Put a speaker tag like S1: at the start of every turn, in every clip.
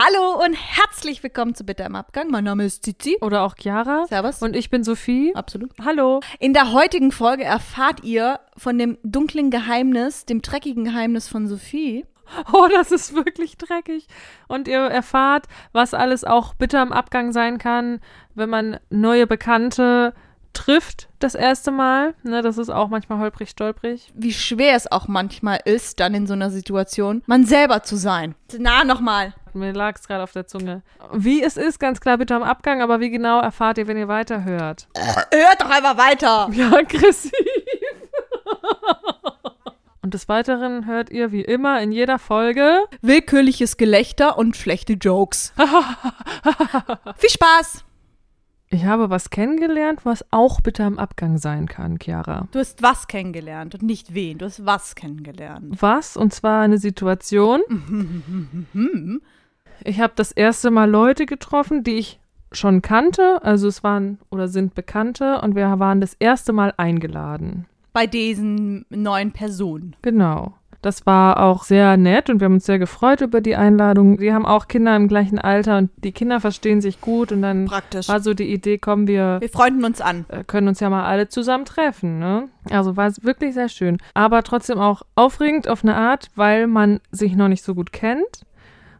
S1: Hallo und herzlich willkommen zu Bitter im Abgang. Mein Name ist Zizi.
S2: Oder auch Chiara.
S1: Servus.
S2: Und ich bin Sophie.
S1: Absolut.
S2: Hallo.
S1: In der heutigen Folge erfahrt ihr von dem dunklen Geheimnis, dem dreckigen Geheimnis von Sophie.
S2: Oh, das ist wirklich dreckig. Und ihr erfahrt, was alles auch bitter im Abgang sein kann, wenn man neue Bekannte trifft das erste Mal. Ne, das ist auch manchmal holprig, stolprig.
S1: Wie schwer es auch manchmal ist, dann in so einer Situation, man selber zu sein. Na, nochmal.
S2: Mir lag es gerade auf der Zunge. Wie es ist, ganz klar bitter im Abgang, aber wie genau erfahrt ihr, wenn ihr weiterhört?
S1: Hört doch einfach weiter.
S2: Ja, aggressiv. Und des Weiteren hört ihr wie immer in jeder Folge
S1: Willkürliches Gelächter und schlechte Jokes. Viel Spaß.
S2: Ich habe was kennengelernt, was auch bitter im Abgang sein kann, Chiara.
S1: Du hast was kennengelernt und nicht wen. Du hast was kennengelernt.
S2: Was? Und zwar eine Situation. Ich habe das erste Mal Leute getroffen, die ich schon kannte. Also es waren oder sind Bekannte und wir waren das erste Mal eingeladen.
S1: Bei diesen neuen Personen.
S2: Genau. Das war auch sehr nett und wir haben uns sehr gefreut über die Einladung. Die haben auch Kinder im gleichen Alter und die Kinder verstehen sich gut und dann
S1: Praktisch.
S2: war so die Idee, kommen wir
S1: Wir freunden uns an.
S2: äh, können uns ja mal alle zusammen treffen, ne? Also war es wirklich sehr schön. Aber trotzdem auch aufregend auf eine Art, weil man sich noch nicht so gut kennt.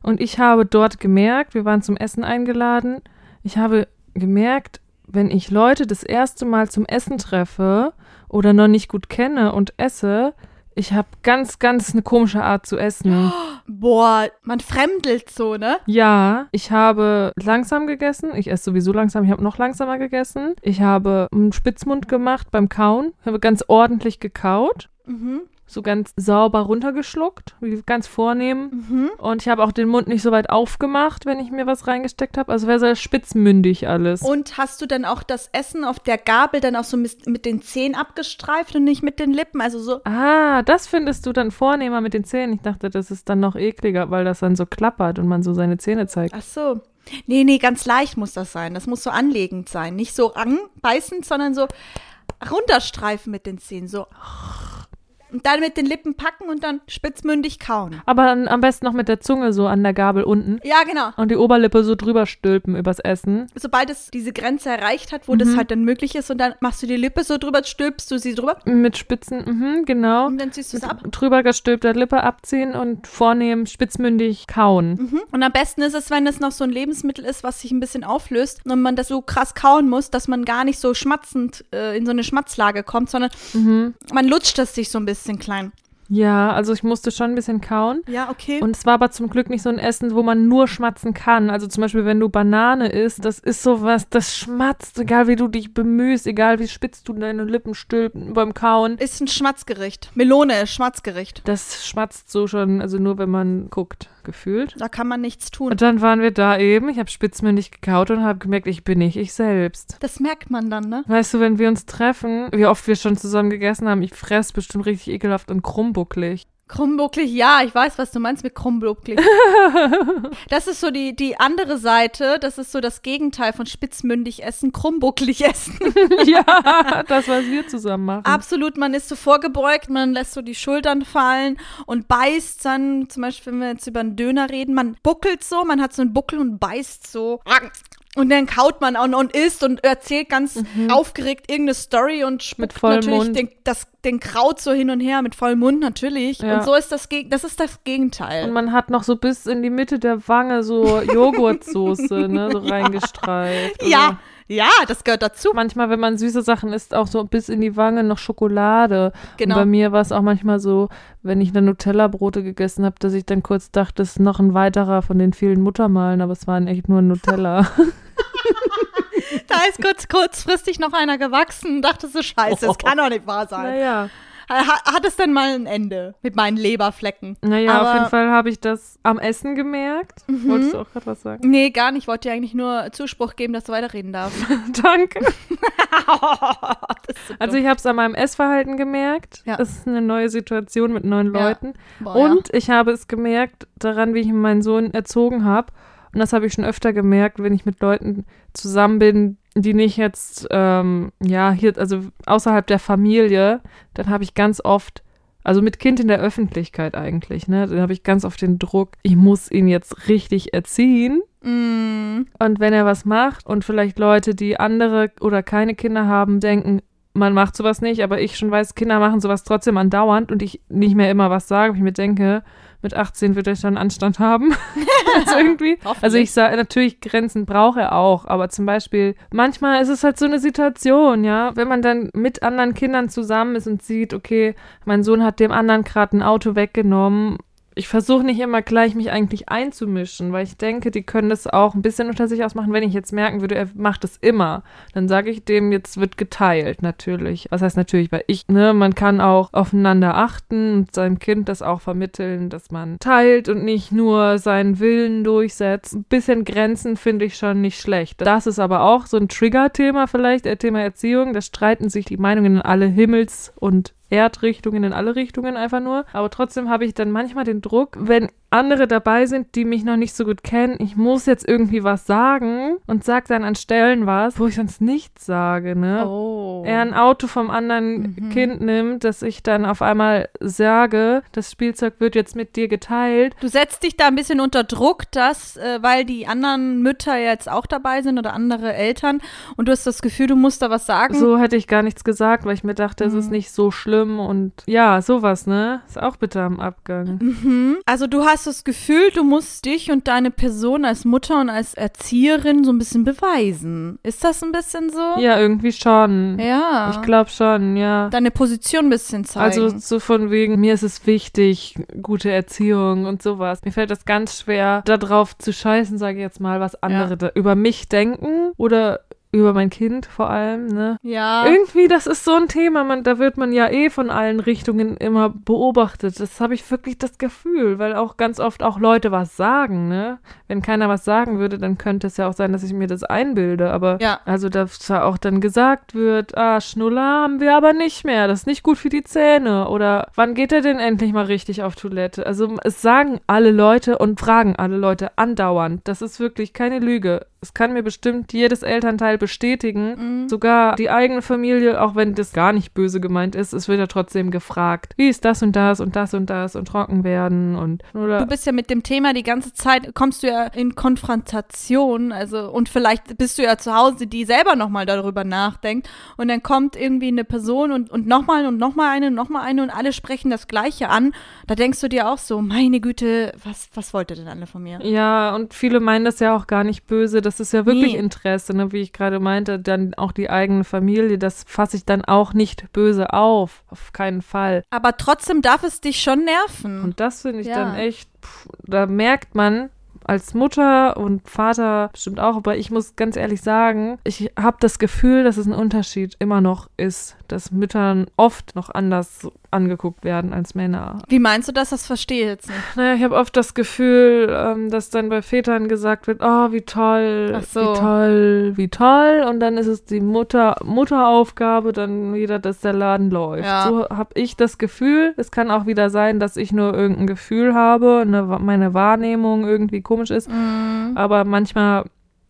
S2: Und ich habe dort gemerkt, wir waren zum Essen eingeladen, ich habe gemerkt, wenn ich Leute das erste Mal zum Essen treffe oder noch nicht gut kenne und esse, ich habe ganz, ganz eine komische Art zu essen.
S1: Boah, man fremdelt so, ne?
S2: Ja, ich habe langsam gegessen. Ich esse sowieso langsam. Ich habe noch langsamer gegessen. Ich habe einen Spitzmund gemacht beim Kauen. Ich habe ganz ordentlich gekaut.
S1: Mhm.
S2: So ganz sauber runtergeschluckt, wie ganz vornehm.
S1: Mhm.
S2: Und ich habe auch den Mund nicht so weit aufgemacht, wenn ich mir was reingesteckt habe. Also wäre sehr spitzmündig alles.
S1: Und hast du dann auch das Essen auf der Gabel dann auch so mit, mit den Zähnen abgestreift und nicht mit den Lippen? Also so.
S2: ah, das findest du dann vornehmer mit den Zähnen. Ich dachte, das ist dann noch ekliger, weil das dann so klappert und man so seine Zähne zeigt.
S1: Ach so. Nee, nee, ganz leicht muss das sein. Das muss so anlegend sein. Nicht so anbeißend, sondern so runterstreifen mit den Zähnen. So. Und dann mit den Lippen packen und dann spitzmündig kauen.
S2: Aber dann am besten noch mit der Zunge so an der Gabel unten.
S1: Ja, genau.
S2: Und die Oberlippe so drüber stülpen übers Essen.
S1: Sobald es diese Grenze erreicht hat, wo das halt dann möglich ist, und dann machst du die Lippe so drüber, stülpst du sie drüber
S2: Mit Spitzen, mhm, genau.
S1: und dann ziehst du es ab.
S2: Drüber gestülpter Lippe abziehen und vornehm spitzmündig kauen.
S1: Mhm. Und am besten ist es, wenn es noch so ein Lebensmittel ist, was sich ein bisschen auflöst und man das so krass kauen muss, dass man gar nicht so schmatzend äh, in so eine Schmatzlage kommt, sondern man lutscht es sich so ein bisschen klein.
S2: Ja, also ich musste schon ein bisschen kauen.
S1: Ja, okay.
S2: Und es war aber zum Glück nicht so ein Essen, wo man nur schmatzen kann. Also zum Beispiel, wenn du Banane isst, das ist sowas, das schmatzt, egal wie du dich bemühst, egal wie spitz du deine Lippen stülpen beim Kauen.
S1: ist ein Schmatzgericht. Melone ist Schmatzgericht.
S2: Das schmatzt so schon, also nur wenn man guckt, gefühlt.
S1: Da kann man nichts tun.
S2: Und dann waren wir da eben, ich habe spitzmündig gekaut und habe gemerkt, ich bin nicht ich selbst.
S1: Das merkt man dann, ne?
S2: Weißt du, wenn wir uns treffen, wie oft wir schon zusammen gegessen haben, ich fress bestimmt richtig ekelhaft und krummbucklig.
S1: Krummbucklig, ja, ich weiß, was du meinst mit krummbucklig. das ist so die, die andere Seite, das ist so das Gegenteil von spitzmündig essen, krummbucklig essen.
S2: ja, das, was wir zusammen machen.
S1: Absolut, man ist so vorgebeugt, man lässt so die Schultern fallen und beißt dann, zum Beispiel, wenn wir jetzt über einen Döner reden, man buckelt so, man hat so einen Buckel und beißt so. Und dann kaut man auch und isst und erzählt ganz aufgeregt irgendeine Story und spuckt
S2: Mhm.
S1: Natürlich den, das, den Kraut so hin und her mit vollem Mund natürlich.
S2: Ja.
S1: Und so ist das, Geg- das ist das Gegenteil.
S2: Und man hat noch so bis in die Mitte der Wange so Joghurtsoße, ne, so reingestreift.
S1: ja, ja, das gehört dazu.
S2: Manchmal, wenn man süße Sachen isst, auch so bis in die Wange noch Schokolade.
S1: Genau.
S2: Und bei mir war es auch manchmal so, wenn ich dann Nutella-Brote gegessen habe, dass ich dann kurz dachte, es ist noch ein weiterer von den vielen Muttermalen, aber es waren echt nur Nutella.
S1: Da ist kurz, kurzfristig noch einer gewachsen und dachte so, scheiße, das kann doch nicht wahr sein.
S2: naja.
S1: Ha- Hat es denn mal ein Ende mit meinen Leberflecken?
S2: Naja,
S1: Aber- Mhm.
S2: auf jeden Fall habe ich das am Essen gemerkt. Wolltest du auch gerade was sagen?
S1: Nee, gar nicht. Ich wollte dir eigentlich nur Zuspruch geben, dass du weiterreden darfst.
S2: Danke.
S1: So
S2: Also ich habe es an meinem Essverhalten gemerkt.
S1: Ja.
S2: Es ist eine neue Situation mit neuen
S1: Ja.
S2: Leuten.
S1: Boah, ja.
S2: Und ich habe es gemerkt daran, wie ich meinen Sohn erzogen habe. Und das habe ich schon öfter gemerkt, wenn ich mit Leuten zusammen bin, die nicht jetzt, ähm, ja, hier, also außerhalb der Familie, dann habe ich ganz oft Also mit Kind in der Öffentlichkeit eigentlich, ne? Da habe ich ganz oft den Druck, ich muss ihn jetzt richtig erziehen.
S1: Mm.
S2: Und wenn er was macht und vielleicht Leute, die andere oder keine Kinder haben, denken, man macht sowas nicht, aber ich schon weiß, Kinder machen sowas trotzdem andauernd und ich nicht mehr immer was sage, ich mir denke, mit 18 wird er schon Anstand haben. also irgendwie. Also ich sage, natürlich Grenzen braucht er auch, aber zum Beispiel, manchmal ist es halt so eine Situation, ja, wenn man dann mit anderen Kindern zusammen ist und sieht, okay, mein Sohn hat dem anderen gerade ein Auto weggenommen. Ich versuche nicht immer gleich mich eigentlich einzumischen, weil ich denke, die können das auch ein bisschen unter sich ausmachen. Wenn ich jetzt merken würde, er macht es immer, dann sage ich dem, jetzt wird geteilt, natürlich. Was heißt natürlich, weil ich, ne, man kann auch aufeinander achten und seinem Kind das auch vermitteln, dass man teilt und nicht nur seinen Willen durchsetzt. Ein bisschen Grenzen finde ich schon nicht schlecht. Das ist aber auch so ein Trigger-Thema vielleicht, äh, Thema Erziehung. Da streiten sich die Meinungen in alle Himmels- und Erdrichtungen, in alle Richtungen einfach nur. Aber trotzdem habe ich dann manchmal den Druck, wenn andere dabei sind, die mich noch nicht so gut kennen, ich muss jetzt irgendwie was sagen und sag dann an Stellen was, wo ich sonst nichts sage, ne?
S1: Oh.
S2: Er ein Auto vom anderen
S1: Mhm.
S2: Kind nimmt, dass ich dann auf einmal sage, das Spielzeug wird jetzt mit dir geteilt.
S1: Du setzt dich da ein bisschen unter Druck, dass, äh, weil die anderen Mütter jetzt auch dabei sind oder andere Eltern und du hast das Gefühl, du musst da was sagen.
S2: So hätte ich gar nichts gesagt, weil ich mir dachte, es ist
S1: Mhm.
S2: nicht so schlimm und ja, sowas, ne? Ist auch bitter am Abgang.
S1: Mhm. Also du hast das Gefühl, du musst dich und deine Person als Mutter und als Erzieherin so ein bisschen beweisen. Ist das ein bisschen so?
S2: Ja, irgendwie schon.
S1: Ja.
S2: Ich glaube schon, ja.
S1: Deine Position ein bisschen zeigen.
S2: Also so von wegen, mir ist es wichtig, gute Erziehung und sowas. Mir fällt das ganz schwer, da drauf zu scheißen, sage ich jetzt mal, was andere da über mich denken oder über mein Kind vor allem, ne?
S1: ja.
S2: Irgendwie, das ist so ein Thema, man, da wird man ja eh von allen Richtungen immer beobachtet. Das habe ich wirklich das Gefühl, weil auch ganz oft auch Leute was sagen, ne? Wenn keiner was sagen würde, dann könnte es ja auch sein, dass ich mir das einbilde. Aber
S1: Ja.
S2: also, dass da auch dann gesagt wird, ah, Schnuller haben wir aber nicht mehr, das ist nicht gut für die Zähne. Oder wann geht er denn endlich mal richtig auf Toilette? Also es sagen alle Leute und fragen alle Leute andauernd. Das ist wirklich keine Lüge. Es kann mir bestimmt jedes Elternteil bestätigen.
S1: Mhm.
S2: Sogar die eigene Familie, auch wenn das gar nicht böse gemeint ist, es wird ja trotzdem gefragt. Wie ist das und das und das und das und trocken werden und oder
S1: Du bist ja mit dem Thema die ganze Zeit, kommst du ja in Konfrontation, also und vielleicht bist du ja zu Hause, die selber nochmal darüber nachdenkt und dann kommt irgendwie eine Person und, und nochmal und nochmal eine und nochmal eine und alle sprechen das Gleiche an. Da denkst du dir auch so, meine Güte, was, was wollt ihr denn alle von mir?
S2: Ja, und viele meinen das ja auch gar nicht böse. Das ist ja wirklich
S1: Nee.
S2: Interesse, ne? wie ich gerade meinte. Dann auch die eigene Familie, das fasse ich dann auch nicht böse auf. Auf keinen Fall.
S1: Aber trotzdem darf es dich schon nerven.
S2: Und das finde ich
S1: Ja.
S2: dann echt, pff, da merkt man als Mutter und Vater bestimmt auch, aber ich muss ganz ehrlich sagen, ich habe das Gefühl, dass es ein Unterschied immer noch ist, dass Müttern oft noch anders angeguckt werden als Männer.
S1: Wie meinst du das? Das verstehe ich jetzt nicht.
S2: Naja, ich habe oft das Gefühl, ähm, dass dann bei Vätern gesagt wird, oh, wie toll,
S1: so.
S2: wie toll, wie toll. Und dann ist es die Mutter, Mutteraufgabe, dann wieder, dass der Laden läuft.
S1: Ja.
S2: So habe ich das Gefühl. Es kann auch wieder sein, dass ich nur irgendein Gefühl habe, eine, meine Wahrnehmung irgendwie komisch ist.
S1: Mhm.
S2: Aber manchmal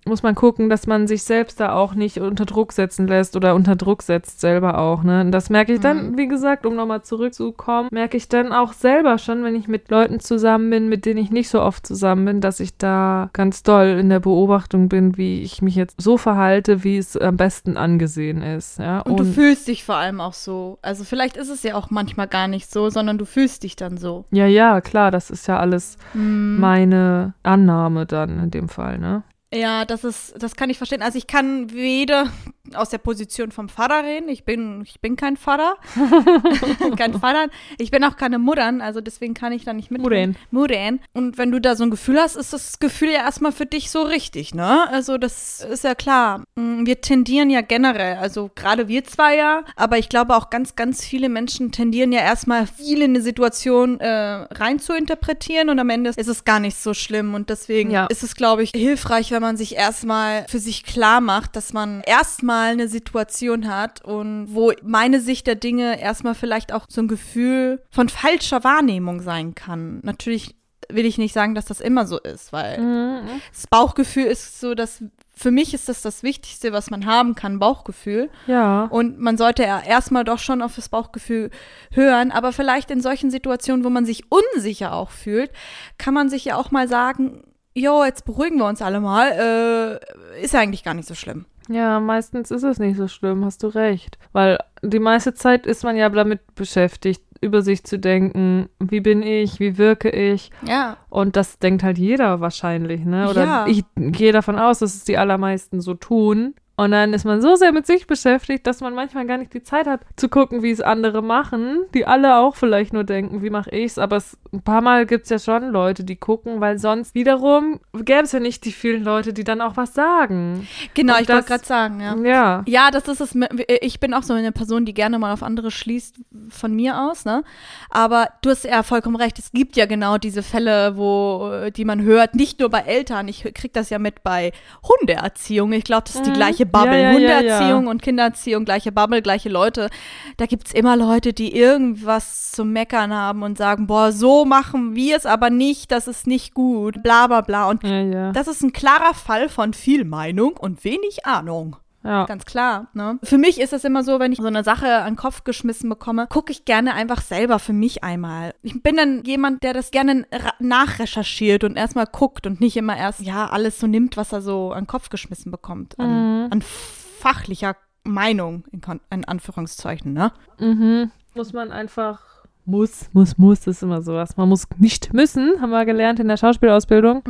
S2: muss man gucken, dass man sich selbst da auch nicht unter Druck setzen lässt oder unter Druck setzt selber auch, ne? Und das merke ich dann,
S1: Mhm.
S2: wie gesagt, um nochmal zurückzukommen, merke ich dann auch selber schon, wenn ich mit Leuten zusammen bin, mit denen ich nicht so oft zusammen bin, dass ich da ganz doll in der Beobachtung bin, wie ich mich jetzt so verhalte, wie es am besten angesehen ist, ja?
S1: Und, du fühlst dich vor allem auch so. Also vielleicht ist es ja auch manchmal gar nicht so, sondern du fühlst dich dann so.
S2: ja, ja, klar, das ist ja alles
S1: Mhm.
S2: meine Annahme dann in dem Fall, ne?
S1: Ja, das ist, das kann ich verstehen. Also ich kann weder aus der Position vom Vater reden. Ich bin, ich bin kein Vater. kein Vater. Ich bin auch keine Muttern, also deswegen kann ich da nicht mit.
S2: Muttern.
S1: Muttern. Und wenn du da so ein Gefühl hast, ist das Gefühl ja erstmal für dich so richtig, ne? Also das ist ja klar. Mm, Wir tendieren ja generell, also gerade wir zwei ja, aber ich glaube auch ganz, ganz viele Menschen tendieren ja erstmal viel in eine Situation äh, rein zu interpretieren und am Ende ist es gar nicht so schlimm und deswegen
S2: Ja.
S1: ist es, glaube ich, hilfreich, wenn man sich erstmal für sich klar macht, dass man erstmal eine Situation hat und wo meine Sicht der Dinge erstmal vielleicht auch so ein Gefühl von falscher Wahrnehmung sein kann. Natürlich will ich nicht sagen, dass das immer so ist, weil
S2: Mhm.
S1: das Bauchgefühl ist so, dass für mich ist das das Wichtigste, was man haben kann, Bauchgefühl.
S2: Ja.
S1: Und man sollte ja erstmal doch schon auf das Bauchgefühl hören, aber vielleicht in solchen Situationen, wo man sich unsicher auch fühlt, kann man sich ja auch mal sagen, jo, jetzt beruhigen wir uns alle mal, äh, ist eigentlich gar nicht so schlimm.
S2: Ja, meistens ist es nicht so schlimm, hast du recht. Weil die meiste Zeit ist man ja damit beschäftigt, über sich zu denken, wie bin ich, wie wirke ich.
S1: Ja.
S2: Und das denkt halt jeder wahrscheinlich, ne? Oder
S1: Ja.
S2: ich gehe davon aus, dass es die allermeisten so tun. Und dann ist man so sehr mit sich beschäftigt, dass man manchmal gar nicht die Zeit hat zu gucken, wie es andere machen, die alle auch vielleicht nur denken, wie mache ich's. Aber es, ein paar Mal gibt's ja schon Leute, die gucken, weil sonst wiederum gäbe es ja nicht die vielen Leute, die dann auch was sagen.
S1: Genau,
S2: Und
S1: ich wollte gerade sagen, ja.
S2: Ja.
S1: Ja, das ist es. Ich bin auch so eine Person, die gerne mal auf andere schließt von mir aus, ne? Aber du hast ja vollkommen recht. Es gibt ja genau diese Fälle, wo, die man hört, nicht nur bei Eltern. Ich krieg das ja mit bei Hundeerziehung. Ich glaube, das ist die
S2: Mhm.
S1: gleiche Bubble.
S2: Ja, ja,
S1: Hundeerziehung
S2: ja.
S1: und Kindererziehung, gleiche Bubble, gleiche Leute. Da gibt's immer Leute, die irgendwas zu meckern haben und sagen, boah, so machen wir es aber nicht, das ist nicht gut, bla bla bla. Und das ist ein klarer Fall von viel Meinung und wenig Ahnung.
S2: Ja.
S1: Ganz klar. Ne? Für mich ist es immer so, wenn ich so eine Sache an den Kopf geschmissen bekomme, gucke ich gerne einfach selber für mich einmal. Ich bin dann jemand, der das gerne nachrecherchiert und erstmal guckt und nicht immer erst, ja, alles so nimmt, was er so an den Kopf geschmissen bekommt. An,
S2: Mhm.
S1: an fachlicher Meinung, in, in Anführungszeichen, ne?
S2: Mhm. Muss man einfach. Muss, muss, muss, das ist immer sowas. Man muss nicht müssen, haben wir gelernt in der Schauspielausbildung.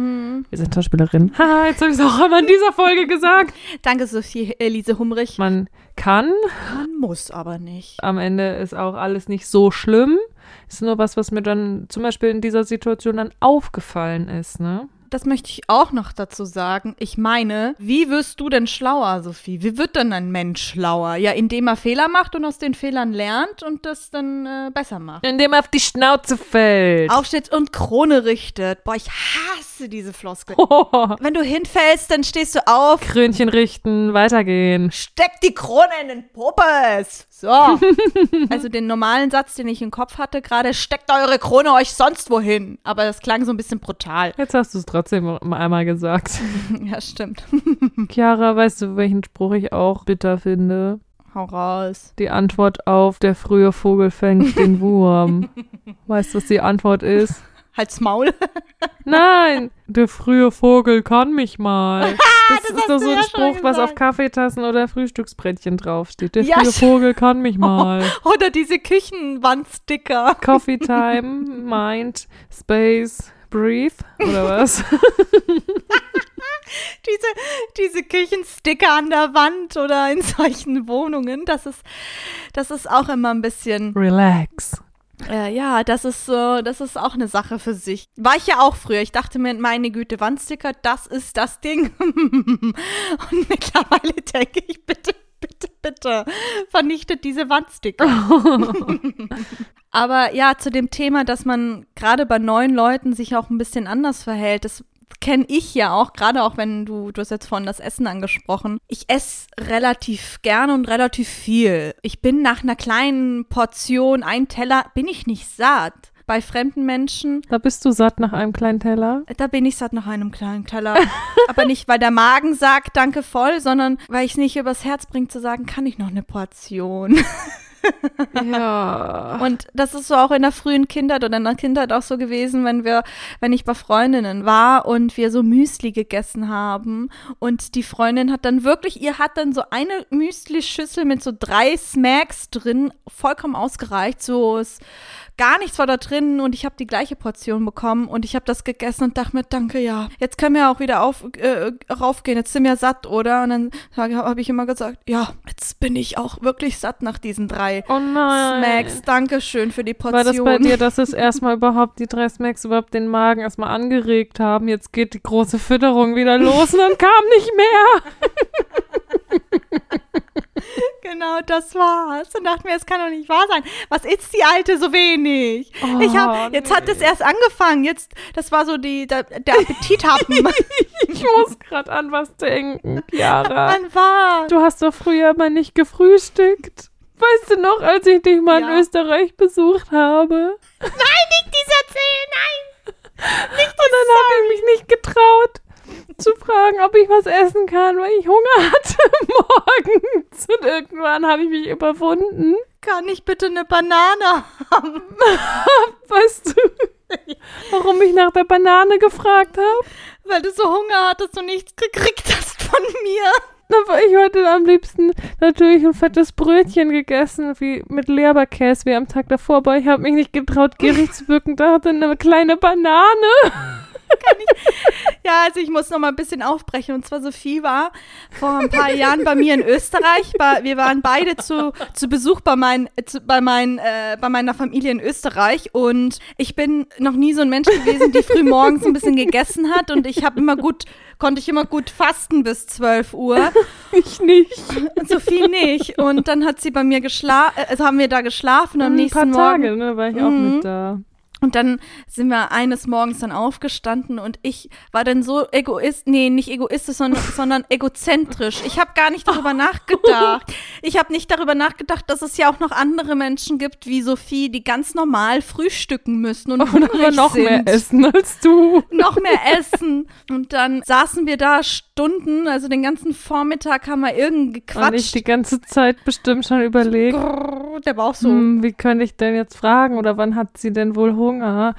S2: Wir sind Schauspielerinnen. Haha, jetzt habe ich es auch einmal in dieser Folge gesagt.
S1: Danke, Sophie Elise Humrich.
S2: Man kann,
S1: Man muss aber nicht.
S2: am Ende ist auch alles nicht so schlimm. Ist nur was, was mir dann zum Beispiel in dieser Situation dann aufgefallen ist, ne?
S1: Das möchte ich auch noch dazu sagen. Ich meine, wie wirst du denn schlauer, Sophie? Wie wird denn ein Mensch schlauer? Ja, indem er Fehler macht und aus den Fehlern lernt und das dann äh, besser macht.
S2: Indem er auf die Schnauze fällt.
S1: Aufsteht und Krone richtet. Boah, ich hasse diese Floskel. Wenn du hinfällst, dann stehst du auf,
S2: Krönchen richten, weitergehen.
S1: steck die Krone in den Popes. So. also den normalen Satz, den ich im Kopf hatte gerade, steckt eure Krone euch sonst wohin. Aber das klang so ein bisschen brutal.
S2: Jetzt hast du es trotzdem mal einmal gesagt.
S1: ja, stimmt.
S2: Chiara, weißt du, welchen Spruch ich auch bitter finde?
S1: Hau raus.
S2: Die Antwort auf der frühe Vogel fängt den Wurm. weißt du, was die Antwort ist?
S1: Halt's Maul.
S2: Nein, der frühe Vogel kann mich mal. Das,
S1: das
S2: ist doch so ein
S1: ja
S2: Spruch, was auf. Kaffeetassen oder Frühstücksbrettchen draufsteht. Der
S1: Ja,
S2: frühe Vogel kann mich mal.
S1: Oder diese Küchenwandsticker.
S2: Coffee Time, Mind, Space, Breathe oder was?
S1: Diese, diese Küchensticker an der Wand oder in solchen Wohnungen. Das ist, das ist auch immer ein bisschen,
S2: Relax.
S1: Äh, ja, das ist so, das ist auch eine Sache für sich. War ich ja auch früher. Ich dachte mir, meine Güte, Wandsticker, das ist das Ding. Und mittlerweile denke ich, bitte, bitte, bitte, vernichtet diese Wandsticker. Aber ja, zu dem Thema, dass man gerade bei neuen Leuten sich auch ein bisschen anders verhält, das kenne ich ja auch, gerade auch wenn du, du hast jetzt vorhin das Essen angesprochen. Ich esse relativ gerne und relativ viel. Ich bin nach einer kleinen Portion, ein Teller, bin ich nicht satt. Bei fremden Menschen,
S2: Da bist du satt nach einem kleinen Teller.
S1: da bin ich satt nach einem kleinen Teller. Aber nicht, weil der Magen sagt, danke voll, sondern weil ich es nicht übers Herz bringt zu sagen, kann ich noch eine Portion.
S2: Ja.
S1: Und das ist so auch in der frühen Kindheit oder in der Kindheit auch so gewesen, wenn wir, wenn ich bei Freundinnen war und wir so Müsli gegessen haben und die Freundin hat dann wirklich, ihr hat dann so eine Müsli-Schüssel mit so drei Smacks drin, vollkommen ausgereicht, so gar nichts war da drin und ich habe die gleiche Portion bekommen und ich habe das gegessen und dachte mir, danke, ja, jetzt können wir auch wieder auf, äh, raufgehen, jetzt sind wir satt, oder? Und dann habe ich immer gesagt, ja, jetzt bin ich auch wirklich satt nach diesen drei
S2: Oh.
S1: Smacks, danke schön für die Portion.
S2: War das bei dir, dass es erstmal überhaupt die drei Smacks überhaupt den Magen erstmal angeregt haben? Jetzt geht die große Fütterung wieder los und dann kam nicht mehr.
S1: Genau, das war's. Und dachte mir, es kann doch nicht wahr sein. Was ist die Alte so wenig?
S2: Oh,
S1: ich hab, jetzt hat es erst angefangen. Jetzt, das war so die, der, der Appetithappen.
S2: Ich muss gerade an was denken, Chiara.
S1: Wann war?
S2: Du hast doch früher mal nicht gefrühstückt. Weißt du noch, als ich dich mal
S1: Ja.
S2: in Österreich besucht habe?
S1: Nein, nicht dieser Zähl, nein!
S2: und dann habe ich mich nicht getraut zu fragen, ob ich was essen kann, weil ich Hunger hatte morgens. Und irgendwann habe ich mich überwunden.
S1: Kann ich bitte eine Banane haben?
S2: Weißt du, warum ich nach der Banane gefragt habe?
S1: Weil du so Hunger hattest und nichts gekriegt hast von mir.
S2: Aber ich heute am liebsten natürlich ein fettes Brötchen gegessen, wie mit Leberkäse wie am Tag davor, aber ich habe mich nicht getraut, gierig zu wirken. Da hatte eine kleine Banane.
S1: Ja, also ich muss noch mal ein bisschen aufbrechen. Und zwar Sophie war vor ein paar Jahren bei mir in Österreich. Bei, wir waren beide zu, zu Besuch bei, mein, zu, bei, mein, äh, bei meiner Familie in Österreich. Und ich bin noch nie so ein Mensch gewesen, die früh morgens ein bisschen gegessen hat. Und ich habe immer gut, konnte ich immer gut fasten bis 12 Uhr.
S2: Ich nicht.
S1: Sophie nicht. Und dann hat sie bei mir geschlafen, also haben wir da geschlafen am
S2: ein
S1: nächsten
S2: paar
S1: Morgen
S2: Tage, ne, war ich auch
S1: Mhm.
S2: mit da.
S1: Und dann sind wir eines Morgens dann aufgestanden und ich war dann so egoist, nee, nicht egoistisch, sondern, sondern egozentrisch. Ich habe gar nicht darüber nachgedacht. Ich habe nicht darüber nachgedacht, dass es ja auch noch andere Menschen gibt wie Sophie, die ganz normal frühstücken müssen und
S2: Und
S1: hungrig
S2: aber noch
S1: sind.
S2: mehr essen als du.
S1: Noch mehr essen. Und dann saßen wir da Stunden, also den ganzen Vormittag haben wir irgendwie
S2: Und ich die
S1: gequatscht.
S2: ganze Zeit bestimmt schon überlegt,
S1: Grrr, Der Bauch so.
S2: hm, wie könnte ich denn jetzt fragen oder wann hat sie denn wohl Hunger?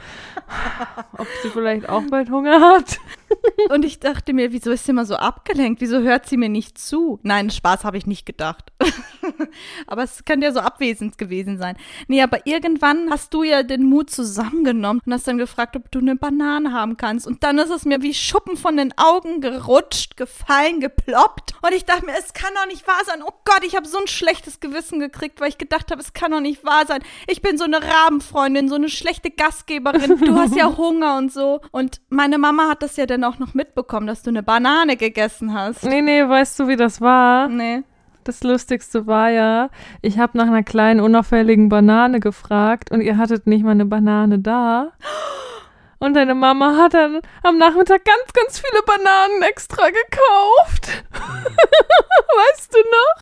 S2: Ob sie vielleicht auch bald Hunger hat?
S1: Und ich dachte mir, wieso ist sie immer so abgelenkt? Wieso hört sie mir nicht zu? Nein, Spaß habe ich nicht gedacht. aber es könnte ja so abwesend gewesen sein. Nee, aber irgendwann hast du ja den Mut zusammengenommen und hast dann gefragt, ob du eine Banane haben kannst. Und dann ist es mir wie Schuppen von den Augen gerutscht, gefallen, geploppt. Und ich dachte mir, es kann doch nicht wahr sein. Oh Gott, ich habe so ein schlechtes Gewissen gekriegt, weil ich gedacht habe, es kann doch nicht wahr sein. Ich bin so eine Rabenfreundin, so eine schlechte Gastgeberin. Du hast ja Hunger und so. Und meine Mama hat das ja dann auch noch mitbekommen, dass du eine Banane gegessen hast.
S2: Nee, nee, weißt du, wie das war?
S1: Nee.
S2: Das Lustigste war ja, ich habe nach einer kleinen unauffälligen Banane gefragt und ihr hattet nicht mal eine Banane da. Und deine Mama hat dann am Nachmittag ganz, ganz viele Bananen extra gekauft. weißt du noch?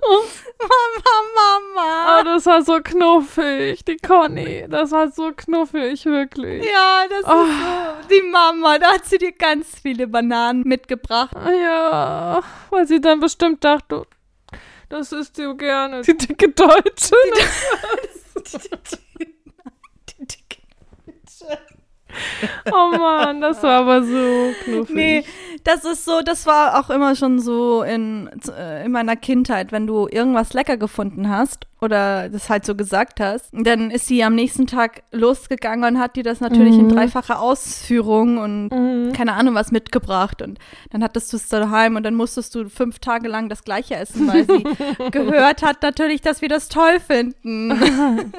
S1: Mama, Mama.
S2: Oh, das war so knuffig, die Conny. Das war so knuffig, wirklich.
S1: Ja, das
S2: Oh.
S1: ist so. Die Mama, da hat sie dir ganz viele Bananen mitgebracht.
S2: Ja, weil sie dann bestimmt dachte, das ist dir gerne. Die dicke Deutsche. Oh Mann, das war aber so knuffig.
S1: Nee, das ist so, das war auch immer schon so in, äh, in meiner Kindheit, wenn du irgendwas lecker gefunden hast oder das halt so gesagt hast, dann ist sie am nächsten Tag losgegangen und hat dir das natürlich in
S2: Mhm.
S1: dreifacher Ausführung und
S2: Mhm.
S1: keine Ahnung was mitgebracht und dann hattest du es daheim und dann musstest du fünf Tage lang das gleiche essen, weil sie gehört hat natürlich, dass wir das toll finden.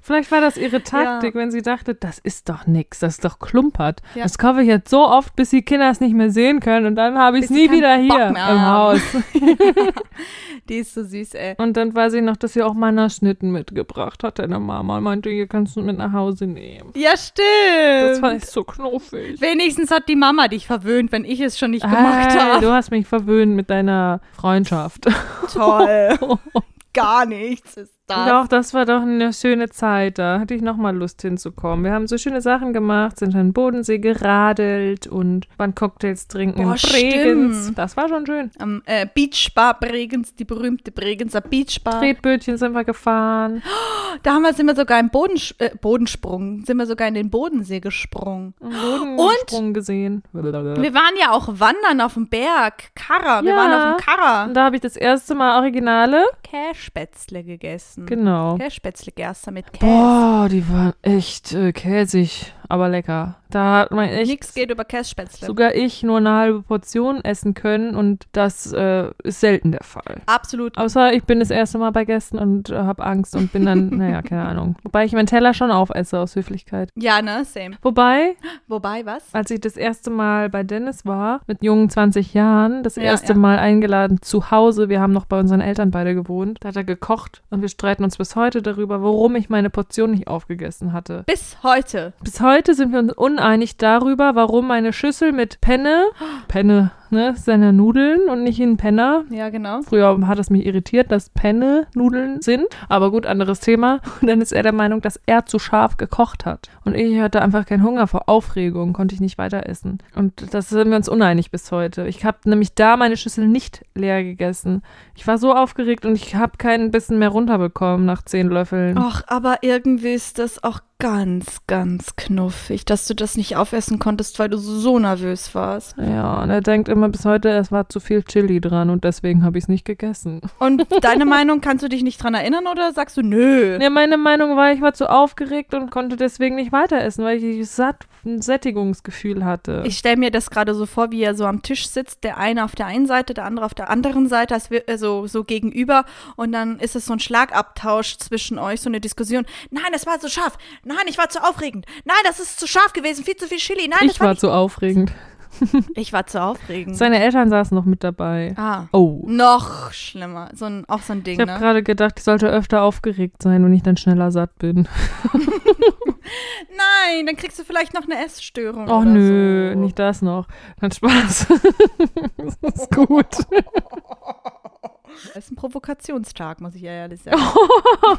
S2: Vielleicht war das ihre Taktik,
S1: Ja.
S2: wenn sie dachte, das ist doch nix, das ist doch klumpert.
S1: Ja.
S2: Das kaufe ich jetzt so oft, bis die Kinder es nicht mehr sehen können und dann habe ich es nie wieder hier im. Haus.
S1: Die ist so süß, ey.
S2: Und dann weiß ich noch, dass sie auch Mannerschnitten mitgebracht hat, deine Mama. Und meinte, hier kannst du mit nach Hause nehmen.
S1: Ja, stimmt.
S2: Das fand ich so knuffig.
S1: Wenigstens hat die Mama dich verwöhnt, wenn ich es schon nicht gemacht
S2: Hey,
S1: habe.
S2: du hast mich verwöhnt mit deiner Freundschaft.
S1: Toll. Gar nichts ist das.
S2: Doch, das war doch eine schöne Zeit. Da hatte ich noch mal Lust hinzukommen. Wir haben so schöne Sachen gemacht, sind an den Bodensee geradelt und waren Cocktails trinken
S1: Boah,
S2: in Bregenz.
S1: stimmt.
S2: Das war schon schön.
S1: Am äh, Beachbar Bregenz, die berühmte Bregenzer Beachbar.
S2: Tretbötchen sind wir gefahren.
S1: Da haben wir, sind wir sogar im Bodens äh, Bodensprung, sind wir sogar in den Bodensee gesprungen. Und?
S2: Bodensprung gesehen.
S1: Wir waren ja auch wandern auf dem Berg, Karrer. Wir
S2: Ja.
S1: waren auf dem Karrer.
S2: Und da habe ich das erste Mal Originale.
S1: Kässpätzle gegessen.
S2: Genau.
S1: Kässpätzle gerster mit Käse.
S2: Boah, die waren echt äh, käsig, aber lecker. Da hat man echt
S1: Nichts geht über Kässpätzle.
S2: sogar ich nur eine halbe Portion essen können und das äh, ist selten der Fall.
S1: Absolut.
S2: Außer ich bin das erste Mal bei Gästen und äh, habe Angst und bin dann, naja, keine Ahnung. Wobei ich meinen Teller schon aufesse aus Höflichkeit.
S1: Ja, ne, same.
S2: Wobei,
S1: Wobei, was?
S2: als ich das erste Mal bei Dennis war, mit jungen 20 Jahren, das
S1: Ja,
S2: erste
S1: ja.
S2: Mal eingeladen zu Hause, wir haben noch bei unseren Eltern beide gewohnt, da hat er gekocht und wir streiten uns bis heute darüber, warum ich meine Portion nicht aufgegessen hatte.
S1: Bis heute.
S2: Bis heute sind wir uns uneinig darüber, warum meine Schüssel mit Penne, Penne ne, seiner Nudeln und nicht ein Penner.
S1: Ja, genau.
S2: Früher hat es mich irritiert, dass Penne Nudeln sind, aber gut, anderes Thema. Und dann ist er der Meinung, dass er zu scharf gekocht hat. Und ich hatte einfach keinen Hunger vor Aufregung, konnte ich nicht weiter essen. Und das sind wir uns uneinig bis heute. Ich habe nämlich da meine Schüssel nicht leer gegessen. Ich war so aufgeregt und ich habe keinen Bissen mehr runterbekommen nach zehn Löffeln.
S1: Ach, aber irgendwie ist das auch ganz, ganz knuffig, dass du das nicht aufessen konntest, weil du so nervös warst.
S2: Ja, und er denkt immer bis heute, es war zu viel Chili dran und deswegen habe ich es nicht gegessen.
S1: Und deine Meinung, kannst du dich nicht dran erinnern oder sagst du nö?
S2: Ja, meine Meinung war, ich war zu aufgeregt und konnte deswegen nicht weiter essen, weil ich satt, ein Sättigungsgefühl hatte.
S1: Ich stelle mir das gerade so vor, wie er so am Tisch sitzt, der eine auf der einen Seite, der andere auf der anderen Seite, also so gegenüber und dann ist es so ein Schlagabtausch zwischen euch, so eine Diskussion. Nein, das war zu scharf. Nein, ich war zu aufregend. Nein, das ist zu scharf gewesen, viel zu viel Chili. Nein,
S2: ich
S1: war,
S2: war zu aufregend.
S1: Ich war zu aufregend.
S2: Seine Eltern saßen noch mit dabei.
S1: ah.
S2: Oh.
S1: Noch schlimmer. So ein, auch so ein Ding,
S2: Ich habe
S1: ne?
S2: gerade gedacht, ich sollte öfter aufgeregt sein, wenn ich dann schneller satt bin.
S1: Nein, dann kriegst du vielleicht noch eine Essstörung.
S2: Oh nö,
S1: so.
S2: nicht das noch. Dann Spaß. das ist gut.
S1: Das ist ein Provokationstag, muss ich ja ehrlich sagen.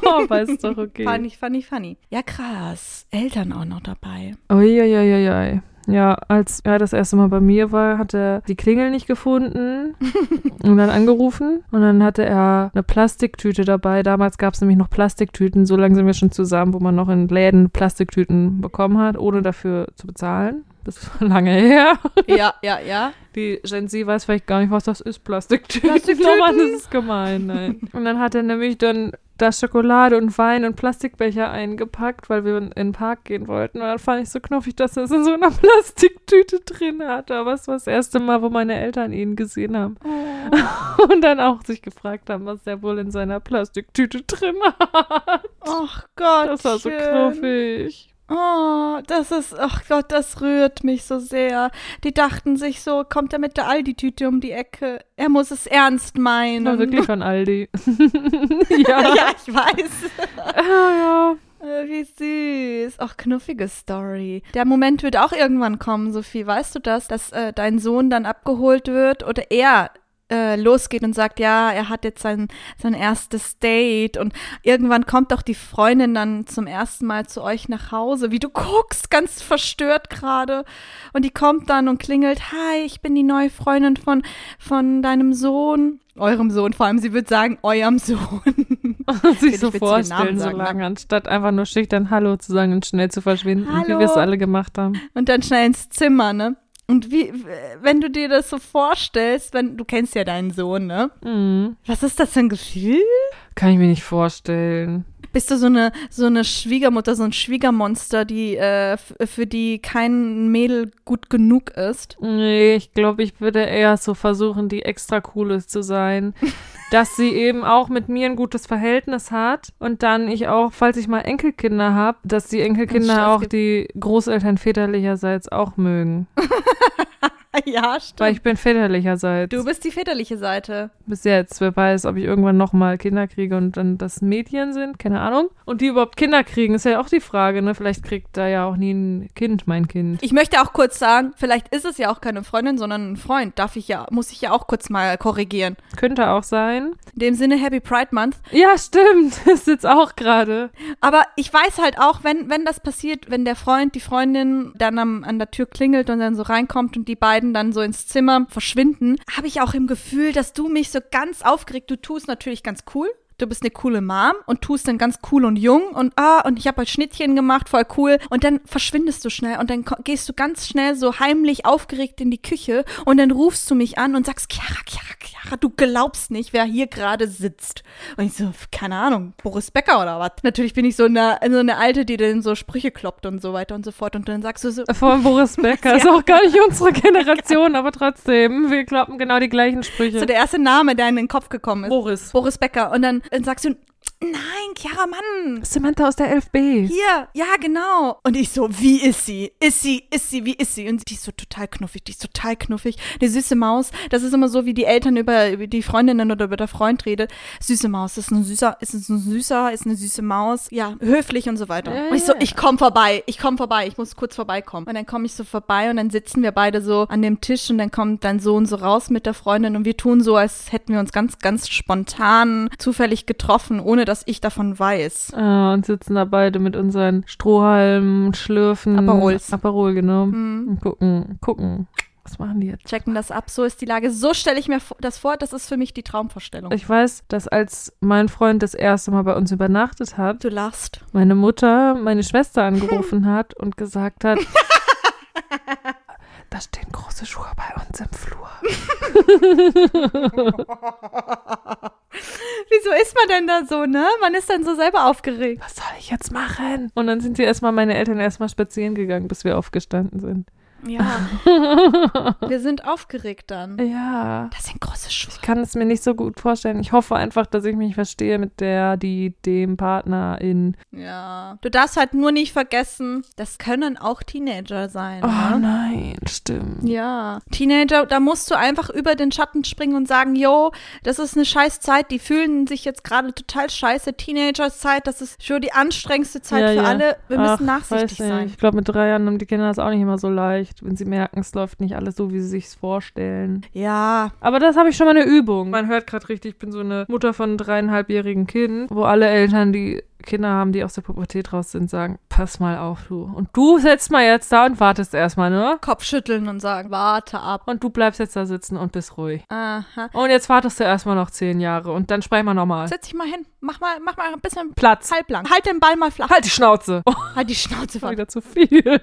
S2: Aber ist doch okay.
S1: Funny, funny, funny. Ja, krass. Eltern auch noch dabei.
S2: Uiuiuiui. Ja, als er das erste Mal bei mir war, hat er die Klingel nicht gefunden und dann angerufen. Und dann hatte er eine Plastiktüte dabei. Damals gab es nämlich noch Plastiktüten. So lange sind wir schon zusammen, wo man noch in Läden Plastiktüten bekommen hat, ohne dafür zu bezahlen. Das ist lange her.
S1: Ja, ja, ja.
S2: Die Gen Z weiß vielleicht gar nicht, was das ist, Plastiktüten.
S1: Plastiktüten?
S2: Das ist gemein, nein. Und dann hat er nämlich dann da Schokolade und Wein und Plastikbecher eingepackt, weil wir in den Park gehen wollten. Und dann fand ich so knuffig, dass er es in so einer Plastiktüte drin hatte. Aber es war das erste Mal, wo meine Eltern ihn gesehen haben. Und dann auch sich gefragt haben, was er wohl in seiner Plastiktüte drin hat.
S1: Ach Gott.
S2: Das war so knuffig.
S1: Oh, das ist, ach Gott, das rührt mich so sehr. Die dachten sich so, kommt er mit der Aldi-Tüte um die Ecke? Er muss es ernst meinen.
S2: War wirklich von Aldi. ja.
S1: ja, ich weiß.
S2: Ah, ja.
S1: Äh, Wie süß. Ach, knuffige Story. Der Moment wird auch irgendwann kommen, Sophie. Weißt du das? Dass äh, dein Sohn dann abgeholt wird oder er äh, losgeht und sagt, ja, er hat jetzt sein, sein erstes Date und irgendwann kommt doch die Freundin dann zum ersten Mal zu euch nach Hause, wie du guckst, ganz verstört gerade und die kommt dann und klingelt, hi, ich bin die neue Freundin von, von deinem Sohn, eurem Sohn, vor allem sie wird sagen, eurem Sohn.
S2: sich
S1: ich
S2: so vorstellen, so lange, anstatt einfach nur schüchtern Hallo zu sagen und schnell zu verschwinden, wie
S1: Hallo.
S2: wir es alle gemacht haben.
S1: Und dann schnell ins Zimmer, ne? Und wie, wenn du dir das so vorstellst, wenn, du kennst ja deinen Sohn, ne?
S2: Mhm.
S1: Was ist das für ein Gefühl?
S2: Kann ich mir nicht vorstellen.
S1: Bist du so eine, so eine Schwiegermutter, so ein Schwiegermonster, die, äh, für die kein Mädel gut genug ist?
S2: Nee, ich glaube, ich würde eher so versuchen, die extra coole zu sein. dass sie eben auch mit mir ein gutes Verhältnis hat und dann ich auch, falls ich mal Enkelkinder habe, dass die Enkelkinder auch
S1: gibt.
S2: die Großeltern väterlicherseits auch mögen.
S1: ja, stimmt.
S2: Weil ich bin väterlicherseits.
S1: du bist die väterliche Seite.
S2: bis jetzt. Wer weiß, ob ich irgendwann nochmal Kinder kriege und dann das Mädchen sind, keine Ahnung. Und die überhaupt Kinder kriegen, ist ja auch die Frage, ne? Vielleicht kriegt da ja auch nie ein Kind, mein Kind.
S1: Ich möchte auch kurz sagen, vielleicht ist es ja auch keine Freundin, sondern ein Freund. Darf ich ja, muss ich ja auch kurz mal korrigieren.
S2: Könnte auch sein.
S1: In dem Sinne, Happy Pride Month.
S2: Ja, stimmt. Das ist jetzt auch gerade.
S1: Aber ich weiß halt auch, wenn, wenn das passiert, wenn der Freund, die Freundin dann am, an der Tür klingelt und dann so reinkommt und die beiden dann so ins Zimmer verschwinden, habe ich auch im Gefühl, dass du mich so ganz aufgeregt, du tust natürlich ganz cool. Du bist eine coole Mom und tust dann ganz cool und jung und ah, und ich habe halt Schnittchen gemacht, voll cool. Und dann verschwindest du schnell und dann gehst du ganz schnell so heimlich aufgeregt in die Küche und dann rufst du mich an und sagst, Chiara, Chiara, Chiara, du glaubst nicht, wer hier gerade sitzt. Und ich so, keine Ahnung, Boris Becker oder was? Natürlich bin ich so eine, so eine Alte, die dann so Sprüche kloppt und so weiter und so fort. Und dann sagst du so,
S2: Vor allem Boris Becker. Ist auch gar nicht unsere Generation, aber trotzdem. Wir kloppen genau die gleichen Sprüche.
S1: so der erste Name, der in den Kopf gekommen ist.
S2: Boris.
S1: Boris Becker. Und dann, sagst du, Nein, Chiara, Mann.
S2: Samantha aus der 11b.
S1: Hier, ja, genau. Und ich so, wie ist sie? Ist sie, ist sie, wie ist sie? Und die ist so total knuffig, die ist total knuffig. Die süße Maus, das ist immer so, wie die Eltern über, über die Freundinnen oder über der Freund redet. Süße Maus, ist ein süßer, ist ein süßer, ist eine süße Maus. Ja, höflich und so weiter.
S2: Ja,
S1: und ich so, ich komm vorbei, ich komm vorbei, ich muss kurz vorbeikommen. Und dann komme ich so vorbei und dann sitzen wir beide so an dem Tisch und dann kommt dein Sohn so raus mit der Freundin und wir tun so, als hätten wir uns ganz, ganz spontan zufällig getroffen, ohne dass ich davon weiß.
S2: Ah, und sitzen da beide mit unseren Strohhalmen, Schlürfen.
S1: Aperols.
S2: Aperol, genau.
S1: Mhm.
S2: Und gucken, gucken. Was machen die jetzt?
S1: checken das ab. So ist die Lage. So stelle ich mir das vor. Das ist für mich die Traumvorstellung.
S2: Ich weiß, dass als mein Freund das erste Mal bei uns übernachtet hat,
S1: du lachst.
S2: meine Mutter meine Schwester angerufen hat und gesagt hat, da stehen große Schuhe bei uns im Flur.
S1: Wieso ist man denn da so, ne? Man ist dann so selber aufgeregt.
S2: Was soll ich jetzt machen? Und dann sind sie erstmal, meine Eltern erstmal spazieren gegangen, bis wir aufgestanden sind.
S1: Ja. Wir sind aufgeregt dann.
S2: Ja.
S1: Das sind große Schuhe.
S2: Ich kann es mir nicht so gut vorstellen. Ich hoffe einfach, dass ich mich verstehe mit der, die, dem Partner in.
S1: Ja. Du darfst halt nur nicht vergessen, das können auch Teenager sein.
S2: Oh
S1: ne?
S2: nein, stimmt.
S1: Ja. Teenager, da musst du einfach über den Schatten springen und sagen, yo, das ist eine scheiß Zeit, die fühlen sich jetzt gerade total scheiße. Teenager-Zeit, das ist schon die anstrengendste Zeit
S2: Ja,
S1: für
S2: ja.
S1: alle. Wir müssen
S2: Ach,
S1: nachsichtig
S2: weiß nicht.
S1: sein.
S2: Ich glaube, mit drei Jahren haben die Kinder das auch nicht immer so leicht, wenn sie merken, es läuft nicht alles so, wie sie sich vorstellen.
S1: Ja.
S2: Aber das habe ich schon mal eine Übung. Man hört gerade richtig, ich bin so eine Mutter von dreieinhalbjährigen Kind, wo alle Eltern, die Kinder haben, die aus der Pubertät raus sind, sagen, pass mal auf, du. Und du sitzt mal jetzt da und wartest erstmal, ne?
S1: Kopfschütteln und sagen, warte ab.
S2: Und du bleibst jetzt da sitzen und bist ruhig.
S1: Aha.
S2: Und jetzt wartest du erstmal noch zehn Jahre und dann sprechen wir nochmal.
S1: Setz dich mal hin. Mach mal, mach mal ein bisschen
S2: Platz.
S1: halblang. Halt den Ball mal flach.
S2: Halt die Schnauze. Oh,
S1: Halt die Schnauze
S2: war wieder zu viel.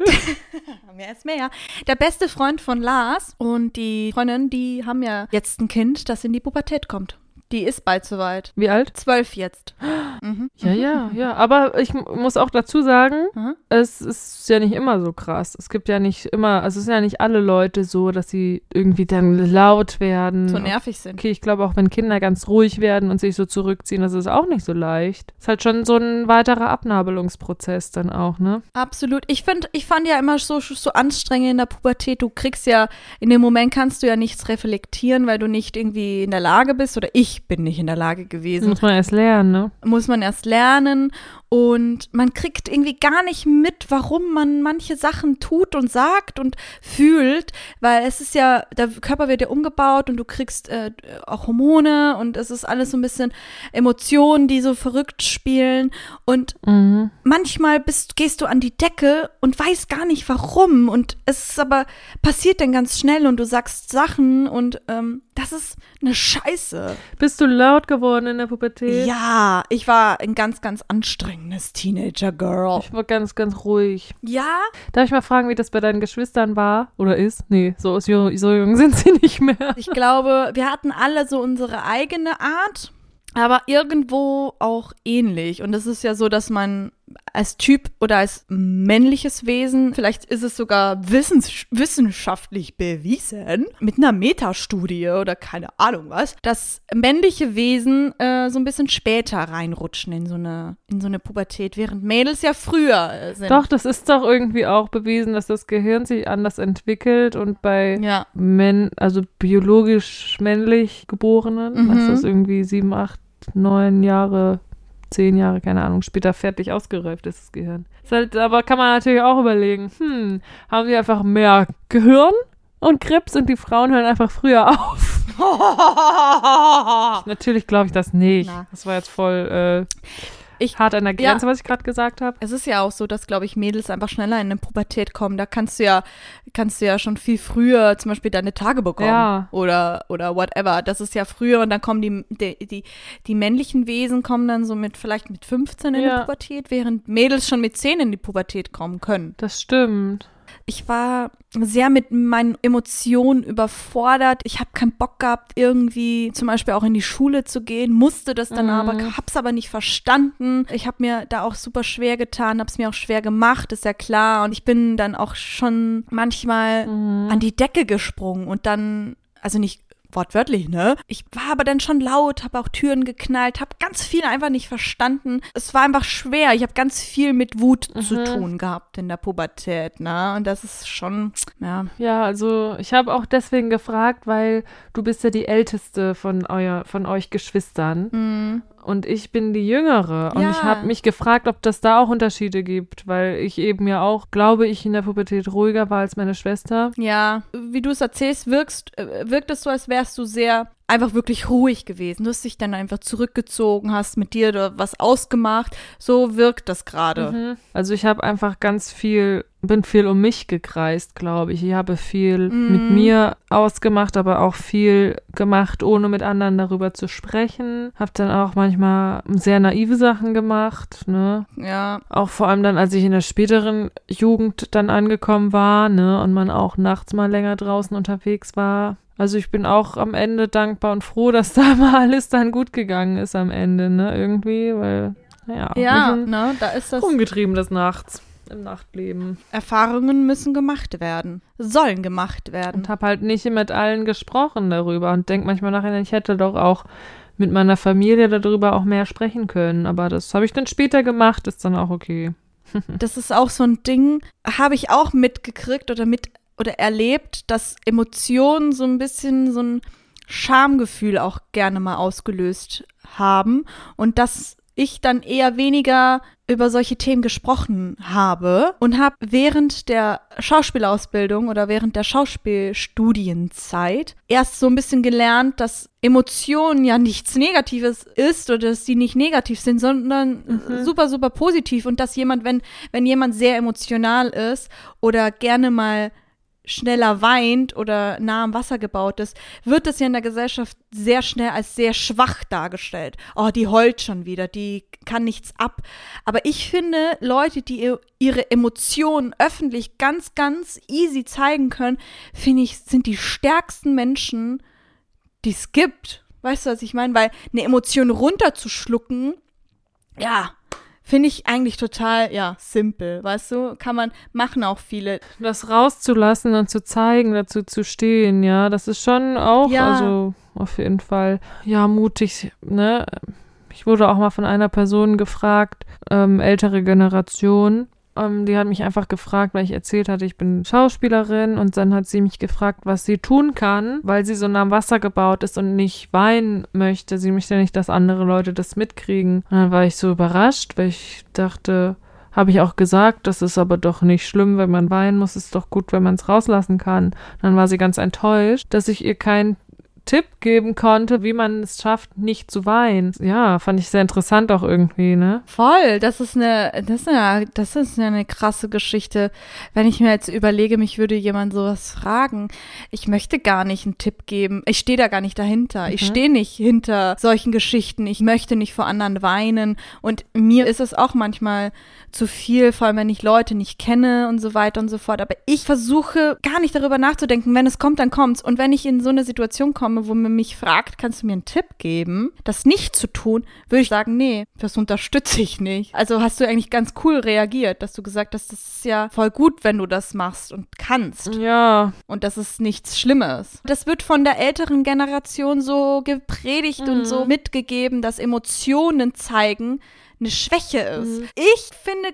S1: Mehr ist mehr. Der beste Freund von Lars und die Freundin, die haben ja jetzt ein Kind, das in die Pubertät kommt. Die ist bald soweit.
S2: Wie alt?
S1: Zwölf jetzt. Mhm.
S2: Ja, ja, ja. Aber ich muss auch dazu sagen,
S1: Mhm.
S2: es ist ja nicht immer so krass. Es gibt ja nicht immer, also es sind ja nicht alle Leute so, dass sie irgendwie dann laut werden.
S1: So nervig sind.
S2: Okay, ich glaube auch, wenn Kinder ganz ruhig werden und sich so zurückziehen, das ist auch nicht so leicht. Ist halt schon so ein weiterer Abnabelungsprozess dann auch, ne?
S1: Absolut. Ich finde, ich fand ja immer so, so anstrengend in der Pubertät. Du kriegst ja, in dem Moment kannst du ja nichts reflektieren, weil du nicht irgendwie in der Lage bist oder ich bin nicht in der Lage gewesen.
S2: Muss man erst lernen, ne?
S1: muss man erst lernen und man kriegt irgendwie gar nicht mit, warum man manche Sachen tut und sagt und fühlt, weil es ist ja, der Körper wird ja umgebaut und du kriegst äh, auch Hormone und es ist alles so ein bisschen Emotionen, die so verrückt spielen und
S2: Mhm.
S1: manchmal bist, gehst du an die Decke und weißt gar nicht warum und es ist aber passiert dann ganz schnell und du sagst Sachen und ähm, das ist eine Scheiße.
S2: Bist du laut geworden in der Pubertät?
S1: Ja, ich war ganz, ganz anstrengendes Teenager-Girl.
S2: Ich war ganz, ganz ruhig.
S1: Ja?
S2: Darf ich mal fragen, wie das bei deinen Geschwistern war? Oder ist? Nee, so, so jung sind sie nicht mehr.
S1: Ich glaube, wir hatten alle so unsere eigene Art, aber irgendwo auch ähnlich. Und es ist ja so, dass man als Typ oder als männliches Wesen, vielleicht ist es sogar wissens wissenschaftlich bewiesen, mit einer Metastudie oder keine Ahnung was, dass männliche Wesen äh, so ein bisschen später reinrutschen in so eine, in so eine Pubertät, während Mädels ja früher äh, sind.
S2: Doch, das ist doch irgendwie auch bewiesen, dass das Gehirn sich anders entwickelt und bei
S1: Ja.
S2: Män also biologisch männlich Geborenen,
S1: Mhm.
S2: dass das irgendwie sieben, acht, neun Jahre, zehn Jahre, keine Ahnung, später fertig ausgereift ist, das Gehirn. Ist halt, aber kann man natürlich auch überlegen, hm, haben die einfach mehr Gehirn und Krebs und die Frauen hören einfach früher auf? Natürlich glaube ich das nicht.
S1: Na.
S2: Das war jetzt voll äh,
S1: Ich-
S2: hart an der Grenze, was ich gerade gesagt habe.
S1: Es ist ja auch so, dass, glaube ich, Mädels einfach schneller in eine Pubertät kommen. Da kannst du ja, kannst du ja schon viel früher zum Beispiel deine Tage bekommen.
S2: Ja.
S1: Oder, oder whatever. Das ist ja früher und dann kommen die, die, die, die männlichen Wesen kommen dann so mit, vielleicht mit 15 in
S2: Ja.
S1: die Pubertät, während Mädels schon mit 10 in die Pubertät kommen können.
S2: Das stimmt.
S1: Ich war sehr mit meinen Emotionen überfordert. Ich habe keinen Bock gehabt, irgendwie zum Beispiel auch in die Schule zu gehen, musste das dann
S2: Mhm.
S1: aber, hab's aber nicht verstanden. Ich habe mir da auch super schwer getan, hab's mir auch schwer gemacht, ist ja klar. Und ich bin dann auch schon manchmal
S2: Mhm.
S1: an die Decke gesprungen und dann, also nicht wortwörtlich, ne? Ich war aber dann schon laut, habe auch Türen geknallt, habe ganz viel einfach nicht verstanden. Es war einfach schwer. Ich habe ganz viel mit Wut
S2: Mhm.
S1: zu tun gehabt in der Pubertät, ne? Und das ist schon, ja.
S2: Ja, also ich habe auch deswegen gefragt, weil du bist ja die älteste von euer, von euch Geschwistern
S1: Mm,
S2: und ich bin die jüngere und
S1: Ja.
S2: ich habe mich gefragt, ob das da auch Unterschiede gibt, weil ich eben ja auch, glaube ich, in der Pubertät ruhiger war als meine Schwester.
S1: ja, wie du es erzählst, wirkst, äh, wirkt es so, als wärst du sehr einfach wirklich ruhig gewesen. Du hast dich dann einfach zurückgezogen, hast mit dir was ausgemacht. So wirkt das gerade.
S2: Mhm. Also ich habe einfach ganz viel, bin viel um mich gekreist, glaube ich. Ich habe viel
S1: Mhm.
S2: mit mir ausgemacht, aber auch viel gemacht, ohne mit anderen darüber zu sprechen. Habe dann auch manchmal sehr naive Sachen gemacht, ne?
S1: Ja,
S2: Auch vor allem dann, als ich in der späteren Jugend dann angekommen war, ne? Und man auch nachts mal länger draußen unterwegs war. Also ich bin auch am Ende dankbar und froh, dass da mal alles dann gut gegangen ist am Ende, ne? Irgendwie, weil, naja,
S1: ja, ne, da ist das.
S2: rumgetrieben des Nachts im Nachtleben.
S1: Erfahrungen müssen gemacht werden, sollen gemacht werden.
S2: Und habe halt nicht mit allen gesprochen darüber und denk manchmal nachher, ich hätte doch auch mit meiner Familie darüber auch mehr sprechen können. Aber das habe ich dann später gemacht, ist dann auch okay.
S1: Das ist auch so ein Ding, habe ich auch mitgekriegt oder mit oder erlebt, dass Emotionen so ein bisschen so ein Schamgefühl auch gerne mal ausgelöst haben und dass ich dann eher weniger über solche Themen gesprochen habe und habe während der Schauspielausbildung oder während der Schauspielstudienzeit erst so ein bisschen gelernt, dass Emotionen ja nichts Negatives ist oder dass die nicht negativ sind, sondern super, super positiv und dass jemand, wenn, wenn jemand sehr emotional ist oder gerne mal schneller weint oder nah am Wasser gebaut ist, wird das ja in der Gesellschaft sehr schnell als sehr schwach dargestellt. Oh, die heult schon wieder, die kann nichts ab. Aber ich finde, Leute, die ihr- ihre Emotionen öffentlich ganz, ganz easy zeigen können, finde ich, sind die stärksten Menschen, die es gibt. Weißt du, was ich meine? Weil eine Emotion runterzuschlucken, ja, finde ich eigentlich total, ja, simpel. Weißt du, kann man, machen auch viele.
S2: Das rauszulassen und zu zeigen, dazu zu stehen, ja, das ist schon auch,
S1: Ja.
S2: also auf jeden Fall, ja, mutig, ne? Ich wurde auch mal von einer Person gefragt, ähm, ältere Generation, ähm, die hat mich einfach gefragt, weil ich erzählt hatte, ich bin Schauspielerin und dann hat sie mich gefragt, was sie tun kann, weil sie so nah am Wasser gebaut ist und nicht weinen möchte. Sie möchte nicht, dass andere Leute das mitkriegen. Und dann war ich so überrascht, weil ich dachte, habe ich auch gesagt, das ist aber doch nicht schlimm, wenn man weinen muss, ist doch gut, wenn man es rauslassen kann. Dann war sie ganz enttäuscht, dass ich ihr keinen Tipp geben konnte, wie man es schafft, nicht zu weinen. Ja, fand ich sehr interessant auch irgendwie, ne?
S1: Voll, das ist eine, das ist eine, das ist eine krasse Geschichte. Wenn ich mir jetzt überlege, mich würde jemand sowas fragen, ich möchte gar nicht einen Tipp geben. Ich stehe da gar nicht dahinter. Ich
S2: Mhm.
S1: stehe nicht hinter solchen Geschichten. Ich möchte nicht vor anderen weinen. Und mir ist es auch manchmal zu viel, vor allem wenn ich Leute nicht kenne und so weiter und so fort. Aber ich versuche gar nicht darüber nachzudenken. Wenn es kommt, dann kommt's. Und wenn ich in so eine Situation komme, wo man mich fragt, kannst du mir einen Tipp geben, das nicht zu tun, würde ich sagen, nee, das unterstütze ich nicht. Also hast du eigentlich ganz cool reagiert, dass du gesagt hast, das ist ja voll gut, wenn du das machst und kannst.
S2: Ja,
S1: Und das ist nichts Schlimmes. Das wird von der älteren Generation so gepredigt und so mitgegeben, dass Emotionen zeigen eine Schwäche ist. Ich finde,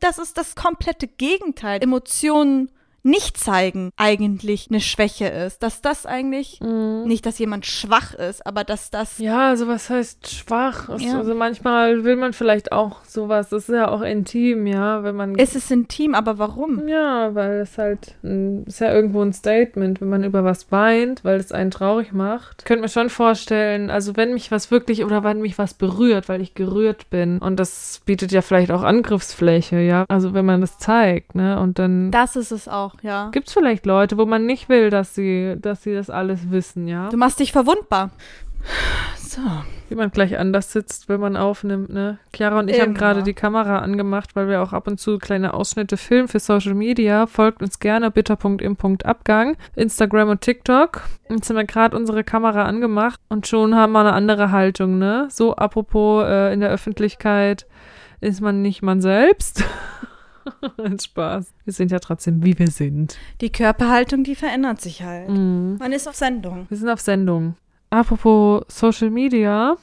S1: das ist das komplette Gegenteil. Emotionen nicht zeigen eigentlich eine Schwäche ist. Dass das eigentlich, nicht, dass jemand schwach ist, aber dass das
S2: Ja, also was heißt schwach? Es-
S1: Ja.
S2: Also manchmal will man vielleicht auch sowas. Das ist ja auch intim, ja, wenn man.
S1: es ist intim, aber warum?
S2: ja, weil es halt ist ja irgendwo ein Statement, wenn man über was weint, weil es einen traurig macht. Ich könnte mir schon vorstellen, also wenn mich was wirklich oder wenn mich was berührt, weil ich gerührt bin und das bietet ja vielleicht auch Angriffsfläche, ja. Also wenn man das zeigt, ne, und dann
S1: Das ist es auch, ja.
S2: Gibt es vielleicht Leute, wo man nicht will, dass sie, dass sie das alles wissen, ja?
S1: Du machst dich verwundbar. So.
S2: Wie man gleich anders sitzt, wenn man aufnimmt, ne? Chiara und ich haben
S1: Immer.
S2: gerade die Kamera angemacht, weil wir auch ab und zu kleine Ausschnitte filmen für Social Media. Folgt uns gerne bitter.im.abgang, Instagram und TikTok. Jetzt haben wir gerade unsere Kamera angemacht und schon haben wir eine andere Haltung, ne? So apropos äh, in der Öffentlichkeit ist man nicht man selbst. Spaß. Wir sind ja trotzdem, wie wir sind.
S1: Die Körperhaltung, die verändert sich halt.
S2: Mhm.
S1: Man ist auf Sendung.
S2: Wir sind auf Sendung. Apropos Social Media.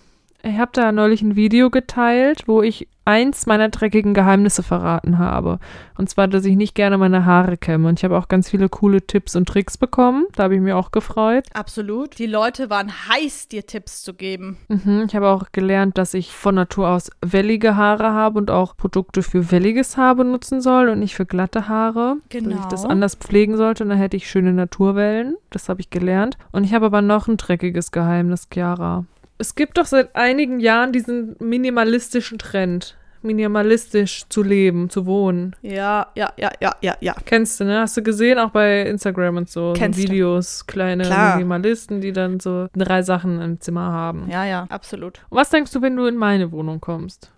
S2: Ich habe da neulich ein Video geteilt, wo ich eins meiner dreckigen Geheimnisse verraten habe. Und zwar, dass ich nicht gerne meine Haare kämme. Und ich habe auch ganz viele coole Tipps und Tricks bekommen. Da habe ich mich auch gefreut.
S1: Absolut. Die Leute waren heiß, dir Tipps zu geben.
S2: Mhm, ich habe auch gelernt, dass ich von Natur aus wellige Haare habe und auch Produkte für welliges Haar benutzen soll und nicht für glatte Haare. Dass ich
S1: Genau.
S2: das anders pflegen sollte und dann hätte ich schöne Naturwellen. Das habe ich gelernt. Und ich habe aber noch ein dreckiges Geheimnis, Chiara. Es gibt doch seit einigen Jahren diesen minimalistischen Trend, minimalistisch zu leben, zu wohnen.
S1: Ja, ja, ja, ja, ja, ja.
S2: Kennst du, ne? Hast du gesehen, auch bei Instagram und so, so
S1: Kennst du.
S2: Videos, kleine
S1: Klar.
S2: Minimalisten, die dann so drei Sachen im Zimmer haben.
S1: Ja, ja, absolut.
S2: Und Was denkst du, wenn du in meine Wohnung kommst?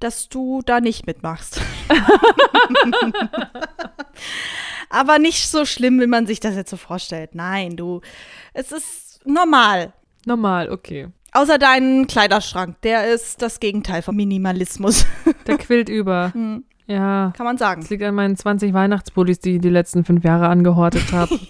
S1: Dass du da nicht mitmachst. Aber nicht so schlimm, wie man sich das jetzt so vorstellt. Nein, du. Es ist normal.
S2: Normal, okay.
S1: Außer dein Kleiderschrank. Der ist das Gegenteil vom Minimalismus.
S2: Der quillt über.
S1: Hm,
S2: Ja.
S1: Kann man sagen.
S2: Das liegt an meinen 20 Weihnachtspullis, die ich die letzten fünf Jahre angehortet habe.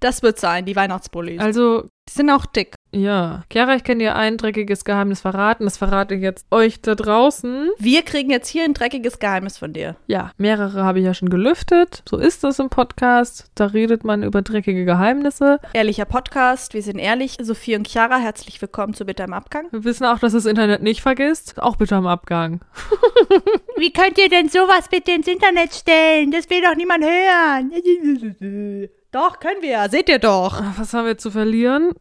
S1: Das wird sein, die Weihnachtsbullis.
S2: also,
S1: Die sind auch dick.
S2: Ja. Chiara, ich kann dir ein dreckiges Geheimnis verraten. Das verrate ich jetzt euch da draußen.
S1: Wir kriegen jetzt hier ein dreckiges Geheimnis von dir.
S2: Ja, mehrere habe ich ja schon gelüftet. So ist das im Podcast. Da redet man über dreckige Geheimnisse.
S1: Ehrlicher Podcast, wir sind ehrlich. Sophie und Chiara, herzlich willkommen zu Bitte im Abgang.
S2: Wir wissen auch, dass das Internet nicht vergisst. Auch bitte am Abgang.
S1: Wie könnt ihr denn sowas bitte ins Internet stellen? Das will doch niemand hören. Doch, können wir. Seht ihr doch.
S2: Was haben wir zu verlieren?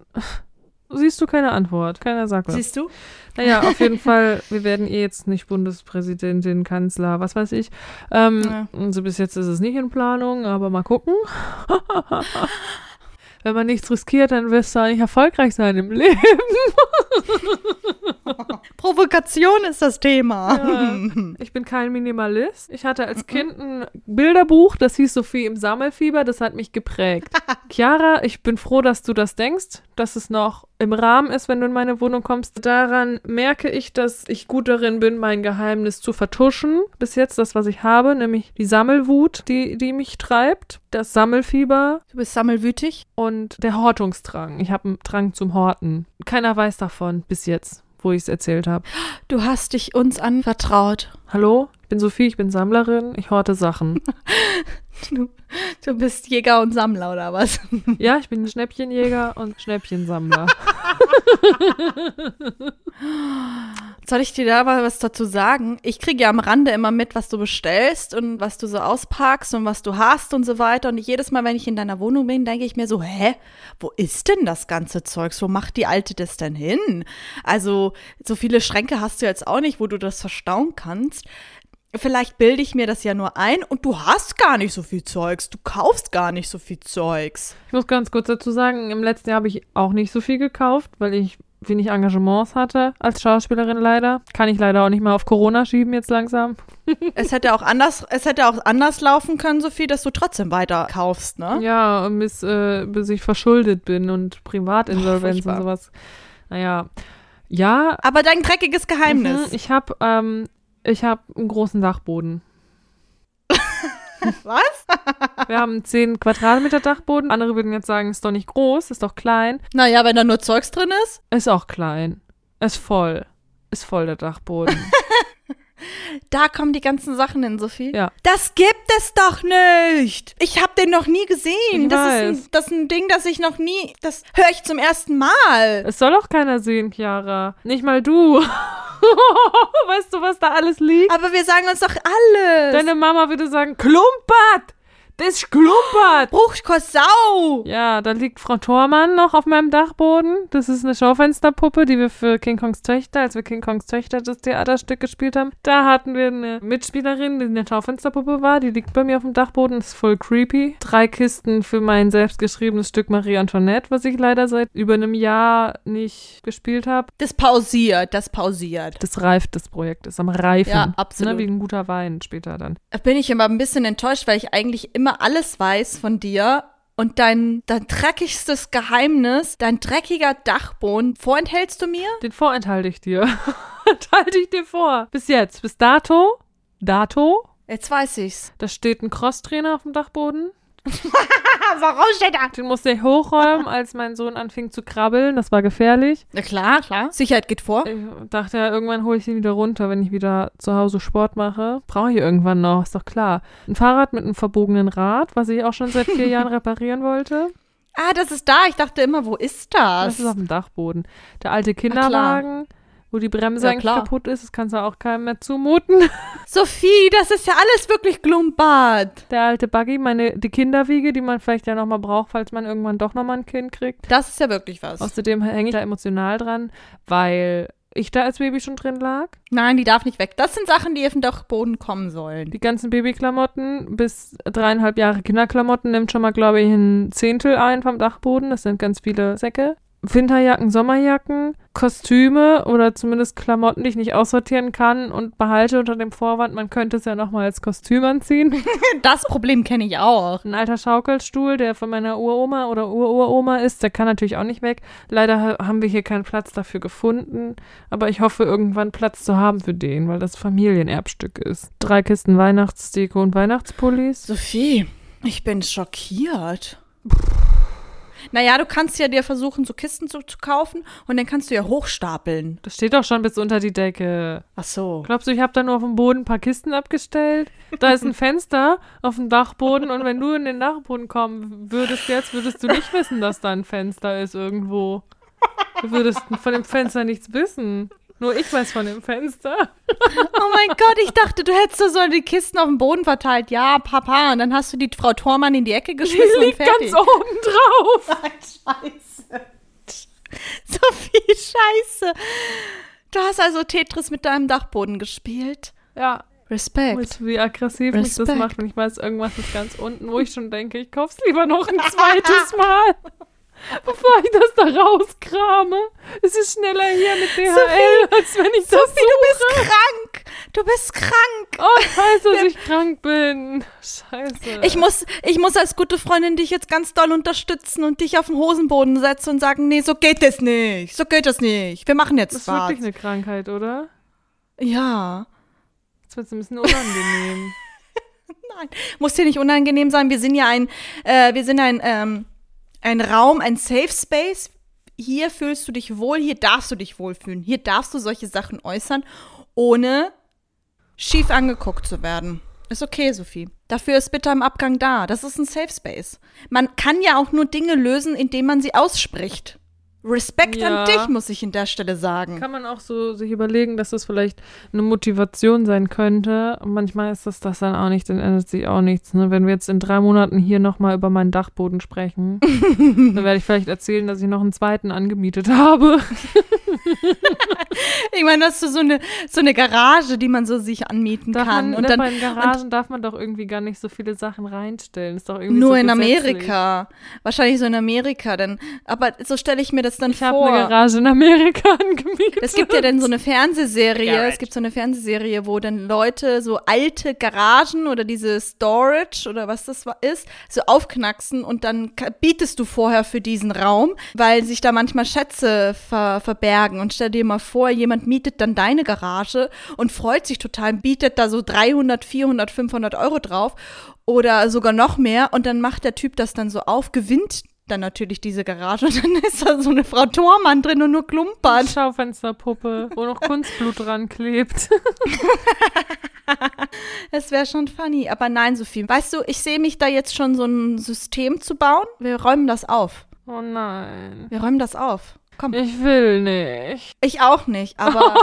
S2: Siehst du keine Antwort? Keiner sagt was.
S1: Siehst du?
S2: Naja, auf jeden Fall, wir werden eh jetzt nicht Bundespräsidentin, Kanzler, was weiß ich. Ähm,
S1: Ja.
S2: Also bis jetzt ist es nicht in Planung, aber mal gucken. Wenn man nichts riskiert, dann wirst du auch nicht erfolgreich sein im Leben.
S1: Provokation ist das Thema.
S2: Ja. Ich bin kein Minimalist. Ich hatte als Kind ein Bilderbuch, das hieß Sophie im Sammelfieber, das hat mich geprägt. Chiara, ich bin froh, dass du das denkst, dass es noch im Rahmen ist, wenn du in meine Wohnung kommst. Daran merke ich, dass ich gut darin bin, mein Geheimnis zu vertuschen. Bis jetzt das, was ich habe, nämlich die Sammelwut, die, die mich treibt, das Sammelfieber
S1: Du bist sammelwütig.
S2: und der Hortungsdrang. Ich habe einen Drang zum Horten. Keiner weiß davon bis jetzt, wo ich es erzählt habe.
S1: Du hast dich uns anvertraut.
S2: Hallo, bin Sophie, ich bin Sammlerin, ich horte Sachen.
S1: Du, du bist Jäger und Sammler oder was?
S2: Ja, ich bin Schnäppchenjäger und Schnäppchensammler.
S1: Soll ich dir da mal was dazu sagen? Ich kriege ja am Rande immer mit, was du bestellst und was du so auspackst und was du hast und so weiter. Und jedes Mal, wenn ich in deiner Wohnung bin, denke ich mir so, hä, wo ist denn das ganze Zeugs? Wo macht die Alte das denn hin? Also, so viele Schränke hast du jetzt auch nicht, wo du das verstauen kannst. Vielleicht bilde ich mir das ja nur ein und du hast gar nicht so viel Zeugs. Du kaufst gar nicht so viel Zeugs.
S2: Ich muss ganz kurz dazu sagen, im letzten Jahr habe ich auch nicht so viel gekauft, weil ich wenig Engagements hatte als Schauspielerin leider. Kann ich leider auch nicht mehr auf Corona schieben jetzt langsam.
S1: Es hätte auch anders, es hätte auch anders laufen können, Sophie, dass du trotzdem weiter kaufst, ne?
S2: Ja, bis, äh, bis ich verschuldet bin und Privatinsolvenz
S1: furchtbar.
S2: und sowas. Naja, ja,
S1: Aber dein dreckiges
S2: mhm,
S1: Geheimnis.
S2: ich habe ähm, ich hab einen großen Dachboden.
S1: Was?
S2: Wir haben 10 Quadratmeter Dachboden. Andere würden jetzt sagen, ist doch nicht groß, ist doch klein.
S1: Naja, wenn da nur Zeugs drin ist.
S2: Ist auch klein. Ist voll. Ist voll der Dachboden.
S1: Da kommen die ganzen Sachen hin, Sophie.
S2: Ja.
S1: Das gibt es doch nicht. Ich habe den noch nie gesehen.
S2: Ich
S1: das, ist
S2: weiß.
S1: ein, das ist ein Ding, das ich noch nie. Das höre ich zum ersten Mal.
S2: es soll auch keiner sehen, Chiara. Nicht mal du. weißt du, was da alles liegt?
S1: Aber wir sagen uns doch alles.
S2: Deine Mama würde sagen, klumpert! Das ist klumpert!
S1: Bruchkorsau.
S2: Ja, da liegt Frau Thormann noch auf meinem Dachboden. Das ist eine Schaufensterpuppe, die wir für King Kongs Töchter, als wir King Kongs Töchter das Theaterstück gespielt haben, da hatten wir eine Mitspielerin, die eine Schaufensterpuppe war. Die liegt bei mir auf dem Dachboden, ist voll creepy. Drei Kisten für mein selbstgeschriebenes Stück Marie Antoinette, was ich leider seit über einem Jahr nicht gespielt habe.
S1: Das pausiert, das pausiert.
S2: Das reift, das Projekt ist am Reifen.
S1: Ja, absolut.
S2: Ne, wie ein guter Wein später dann.
S1: bin ich immer ein bisschen enttäuscht, weil ich eigentlich immer alles weiß von dir und dein, dein dreckigstes Geheimnis, dein dreckiger Dachboden, vorenthältst du mir?
S2: Den vorenthalte ich dir. Enthalte ich dir vor. Bis jetzt, bis dato, dato,
S1: Jetzt weiß ich's.
S2: Da steht ein Crosstrainer auf dem Dachboden.
S1: Warum steht da?
S2: Den musste ich hochräumen, als mein Sohn anfing zu krabbeln. Das war gefährlich.
S1: Na klar, klar. Sicherheit geht vor.
S2: Ich dachte ja, irgendwann hole ich ihn wieder runter, wenn ich wieder zu Hause Sport mache. Brauche ich irgendwann noch, ist doch klar. Ein Fahrrad mit einem verbogenen Rad, was ich auch schon seit vier Jahren reparieren wollte.
S1: Ah, das ist da. Ich dachte immer, wo ist das?
S2: Das ist auf dem Dachboden. Der alte
S1: Ah, klar.
S2: Kinderwagen, wo die Bremse
S1: Ja,
S2: eigentlich
S1: klar.
S2: kaputt ist, das kannst du auch keinem mehr zumuten.
S1: Sophie, das ist ja alles wirklich glumpert.
S2: Der alte Buggy, meine, die Kinderwiege, die man vielleicht ja nochmal braucht, falls man irgendwann doch nochmal ein Kind kriegt.
S1: Das ist ja wirklich was.
S2: Außerdem hänge ich da emotional dran, weil ich da als Baby schon drin lag.
S1: Nein, die darf nicht weg. Das sind Sachen, die auf den Dachboden kommen sollen.
S2: Die ganzen Babyklamotten bis dreieinhalb Jahre Kinderklamotten nimmt schon mal, glaube ich, ein Zehntel ein vom Dachboden. Das sind ganz viele Säcke. Winterjacken, Sommerjacken, Kostüme oder zumindest Klamotten, die ich nicht aussortieren kann und behalte unter dem Vorwand, man könnte es ja nochmal als Kostüm anziehen.
S1: Das Problem kenne ich auch.
S2: Ein alter Schaukelstuhl, der von meiner Uroma oder Ururoma ist, der kann natürlich auch nicht weg. Leider ha- haben wir hier keinen Platz dafür gefunden, aber ich hoffe irgendwann Platz zu haben für den, weil das Familienerbstück ist. Drei Kisten Weihnachtsdeko und Weihnachtspullis.
S1: Sophie, ich bin schockiert. Naja, du kannst ja dir versuchen, so Kisten zu, zu kaufen und dann kannst du ja hochstapeln.
S2: Das steht doch schon bis unter die Decke.
S1: Ach so.
S2: Glaubst du, ich habe da nur auf dem Boden ein paar Kisten abgestellt? Da ist ein Fenster auf dem Dachboden und wenn du in den Dachboden kommen würdest jetzt, würdest du nicht wissen, dass da ein Fenster ist irgendwo. Du würdest von dem Fenster nichts wissen. Nur ich weiß von dem Fenster.
S1: Oh mein Gott, ich dachte, du hättest so die Kisten auf dem Boden verteilt. Ja, Papa. Und dann hast du die Frau Thormann in die Ecke
S2: Die
S1: geschmissen und
S2: liegt
S1: fertig.
S2: ganz oben drauf.
S1: Scheiße. Sophie, scheiße. Du hast also Tetris mit deinem Dachboden gespielt.
S2: Ja,
S1: Respekt.
S2: weißt du, wie aggressiv mich das
S1: Respekt.
S2: macht, wenn ich weiß, irgendwas ist ganz unten, wo ich schon denke, ich kauf's lieber noch ein zweites Mal. Bevor ich das da rauskrame. Es ist schneller hier mit DHL, als wenn ich das
S1: Sophie, du bist krank. Du bist krank.
S2: Oh, ich weiß, dass ich krank bin. Scheiße.
S1: Ich muss, ich muss als gute Freundin dich jetzt ganz doll unterstützen und dich auf den Hosenboden setzen und sagen, nee, so geht es nicht. So geht es nicht. Wir machen jetzt
S2: das ist
S1: was.
S2: wirklich eine Krankheit, oder?
S1: ja.
S2: Das wird ein bisschen unangenehm.
S1: Muss dir nicht unangenehm sein. Wir sind ja ein, äh, wir sind ein, ähm, ein Raum, ein Safe Space. Hier fühlst du dich wohl, hier darfst du dich wohlfühlen. Hier darfst du solche Sachen äußern, ohne schief angeguckt zu werden. Ist okay, Sophie. Dafür ist bitte im Abgang da. Das ist ein Safe Space. Man kann ja auch nur Dinge lösen, indem man sie ausspricht. Respekt
S2: Ja.
S1: an dich, muss ich in der Stelle sagen.
S2: Kann man auch so sich überlegen, dass das vielleicht eine Motivation sein könnte. Und manchmal ist das das dann auch nicht, dann ändert sich auch nichts. Ne? Wenn wir jetzt in drei Monaten hier nochmal über meinen Dachboden sprechen, dann werde ich vielleicht erzählen, dass ich noch einen zweiten angemietet habe.
S1: Ich meine, hast du so eine, so eine Garage, die man so sich anmieten
S2: Darf
S1: kann.
S2: man,
S1: und dann,
S2: bei den Garagen darf man doch irgendwie gar nicht so viele Sachen reinstellen. Ist doch irgendwie
S1: Nur
S2: so
S1: in. Amerika. Wahrscheinlich so in Amerika, denn. Aber so stelle ich mir das dann
S2: Ich habe
S1: vor.
S2: eine Garage in Amerika angemietet.
S1: es gibt ja dann so eine Fernsehserie,
S2: Garage.
S1: es gibt so eine Fernsehserie, wo dann Leute so alte Garagen oder diese Storage oder was das ist, so aufknacksen und dann bietest du vorher für diesen Raum, weil sich da manchmal Schätze ver verbergen. Und stell dir mal vor, jemand mietet dann deine Garage und freut sich total, bietet da so 300, 400, 500 Euro drauf oder sogar noch mehr und dann macht der Typ das dann so auf, gewinnt dann natürlich diese Garage und dann ist da so eine Frau Tormann drin und nur klumpert.
S2: Schaufensterpuppe, wo noch Kunstblut dran klebt.
S1: Es wäre schon funny. Aber nein, Sophie. Weißt du, ich sehe mich da jetzt schon so ein System zu bauen. Wir räumen das auf.
S2: Oh nein.
S1: Wir räumen das auf. Komm.
S2: Ich will nicht.
S1: Ich auch nicht, aber.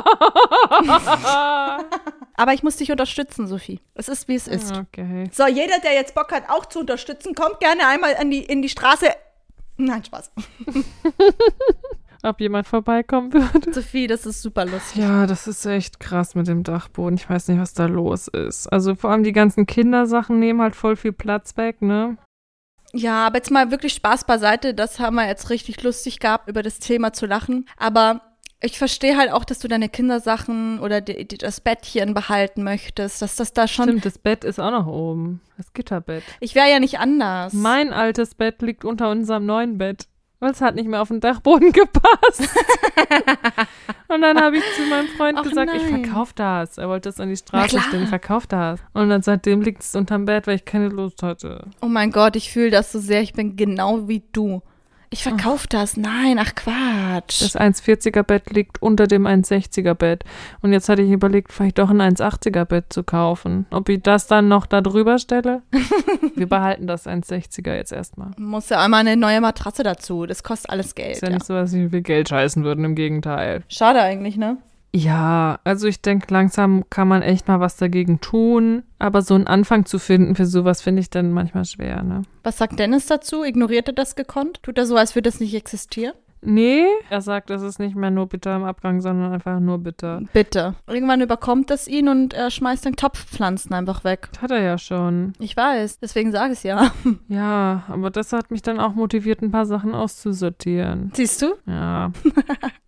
S1: aber ich muss dich unterstützen, Sophie. Es ist, wie es ist.
S2: Okay.
S1: So, jeder, der jetzt Bock hat, auch zu unterstützen, kommt gerne einmal an die, in die Straße. Nein, Spaß.
S2: Ob jemand vorbeikommen würde.
S1: Sophie, das ist super lustig.
S2: Ja, das ist echt krass mit dem Dachboden. Ich weiß nicht, was da los ist. Also vor allem die ganzen Kindersachen nehmen halt voll viel Platz weg, ne?
S1: Ja, aber jetzt mal wirklich Spaß beiseite. Das haben wir jetzt richtig lustig gehabt, über das Thema zu lachen. Aber ich verstehe halt auch, dass du deine Kindersachen oder die, die, das Bettchen behalten möchtest, dass das da schon.
S2: Stimmt, das Bett ist auch noch oben. Das Gitterbett.
S1: Ich wäre ja nicht anders.
S2: Mein altes Bett liegt unter unserem neuen Bett. Weil es hat nicht mehr auf den Dachboden gepasst. Und dann habe ich zu meinem Freund
S1: Ach
S2: gesagt, ich
S1: nein.
S2: verkauf das. Er wollte es an die Straße stellen, ich verkauf das. Und dann seitdem liegt es unterm Bett, weil ich keine Lust hatte.
S1: Oh mein Gott, ich fühle das so sehr. Ich bin genau wie du. Ich verkaufe das. Nein, ach Quatsch.
S2: Das 1,40er Bett liegt unter dem 1,60er Bett. Und jetzt hatte ich überlegt, vielleicht doch ein 1,80er Bett zu kaufen. Ob ich das dann noch da drüber stelle? Wir behalten das 1,60er jetzt erstmal.
S1: Muss ja einmal eine neue Matratze dazu. Das kostet alles Geld.
S2: Ist ja
S1: Ja.
S2: nicht so, dass wir Geld scheißen würden, im Gegenteil.
S1: Schade eigentlich, ne?
S2: Ja, also ich denke, langsam kann man echt mal was dagegen tun. Aber so einen Anfang zu finden für sowas finde ich dann manchmal schwer, ne?
S1: Was sagt Dennis dazu? Ignoriert er das gekonnt? Tut er so, als würde das nicht existieren?
S2: Nee, er sagt, es ist nicht mehr nur bitter im Abgang, sondern einfach nur bitter.
S1: Bitte. Irgendwann überkommt das ihn und er schmeißt dann Topfpflanzen einfach weg.
S2: Das hat er ja schon.
S1: Ich weiß, deswegen sage ich es ja.
S2: Ja, aber das hat mich dann auch motiviert, ein paar Sachen auszusortieren.
S1: Siehst du?
S2: Ja.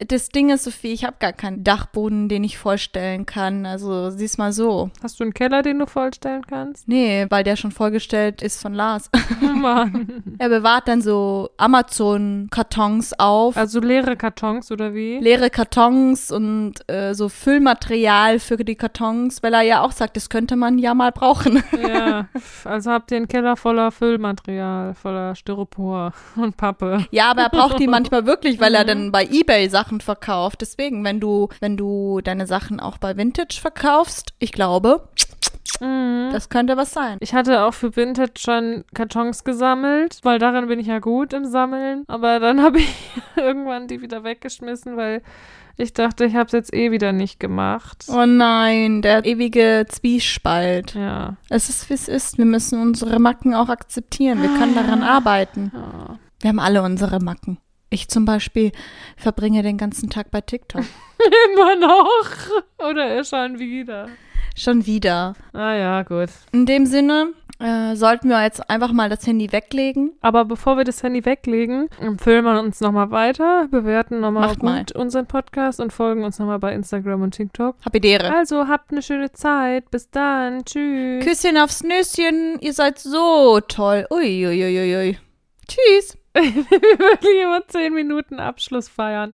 S1: Das Ding ist, Sophie, ich habe gar keinen Dachboden, den ich vollstellen kann. Also sieh's mal so.
S2: Hast du einen Keller, den du vollstellen kannst?
S1: Nee, weil der schon vollgestellt ist von Lars.
S2: Mann.
S1: er bewahrt dann so Amazon-Kartons auf.
S2: Also leere Kartons oder wie?
S1: leere Kartons und äh, so Füllmaterial für die Kartons, weil er ja auch sagt, das könnte man ja mal brauchen.
S2: ja. Also habt ihr einen Keller voller Füllmaterial, voller Styropor und Pappe.
S1: ja, aber er braucht die manchmal wirklich, weil er dann bei eBay Sachen verkauft. Deswegen, wenn du, wenn du deine Sachen auch bei Vintage verkaufst, ich glaube,
S2: Mhm.
S1: das könnte was sein.
S2: Ich hatte auch für Vintage schon Kartons gesammelt, weil daran bin ich ja gut im Sammeln. Aber dann habe ich irgendwann die wieder weggeschmissen, weil ich dachte, ich habe es jetzt eh wieder nicht gemacht.
S1: Oh nein, der ewige Zwiespalt.
S2: Ja.
S1: Es ist, wie es ist. Wir müssen unsere Macken auch akzeptieren. Wir können daran arbeiten.
S2: ja.
S1: Wir haben alle unsere Macken. Ich zum Beispiel verbringe den ganzen Tag bei TikTok.
S2: Immer noch. Oder schon wieder.
S1: Schon wieder.
S2: Ah ja, gut.
S1: In dem Sinne äh, sollten wir jetzt einfach mal das Handy weglegen.
S2: Aber bevor wir das Handy weglegen, empfehlen wir uns nochmal weiter, bewerten nochmal gut
S1: mal.
S2: unseren Podcast und folgen uns nochmal bei Instagram und TikTok.
S1: Habidere.
S2: Also habt eine schöne Zeit. Bis dann. Tschüss.
S1: Küsschen aufs Nüsschen. Ihr seid so toll. Uiuiuiui. Tschüss.
S2: Wirklich immer 10 Minuten Abschluss feiern.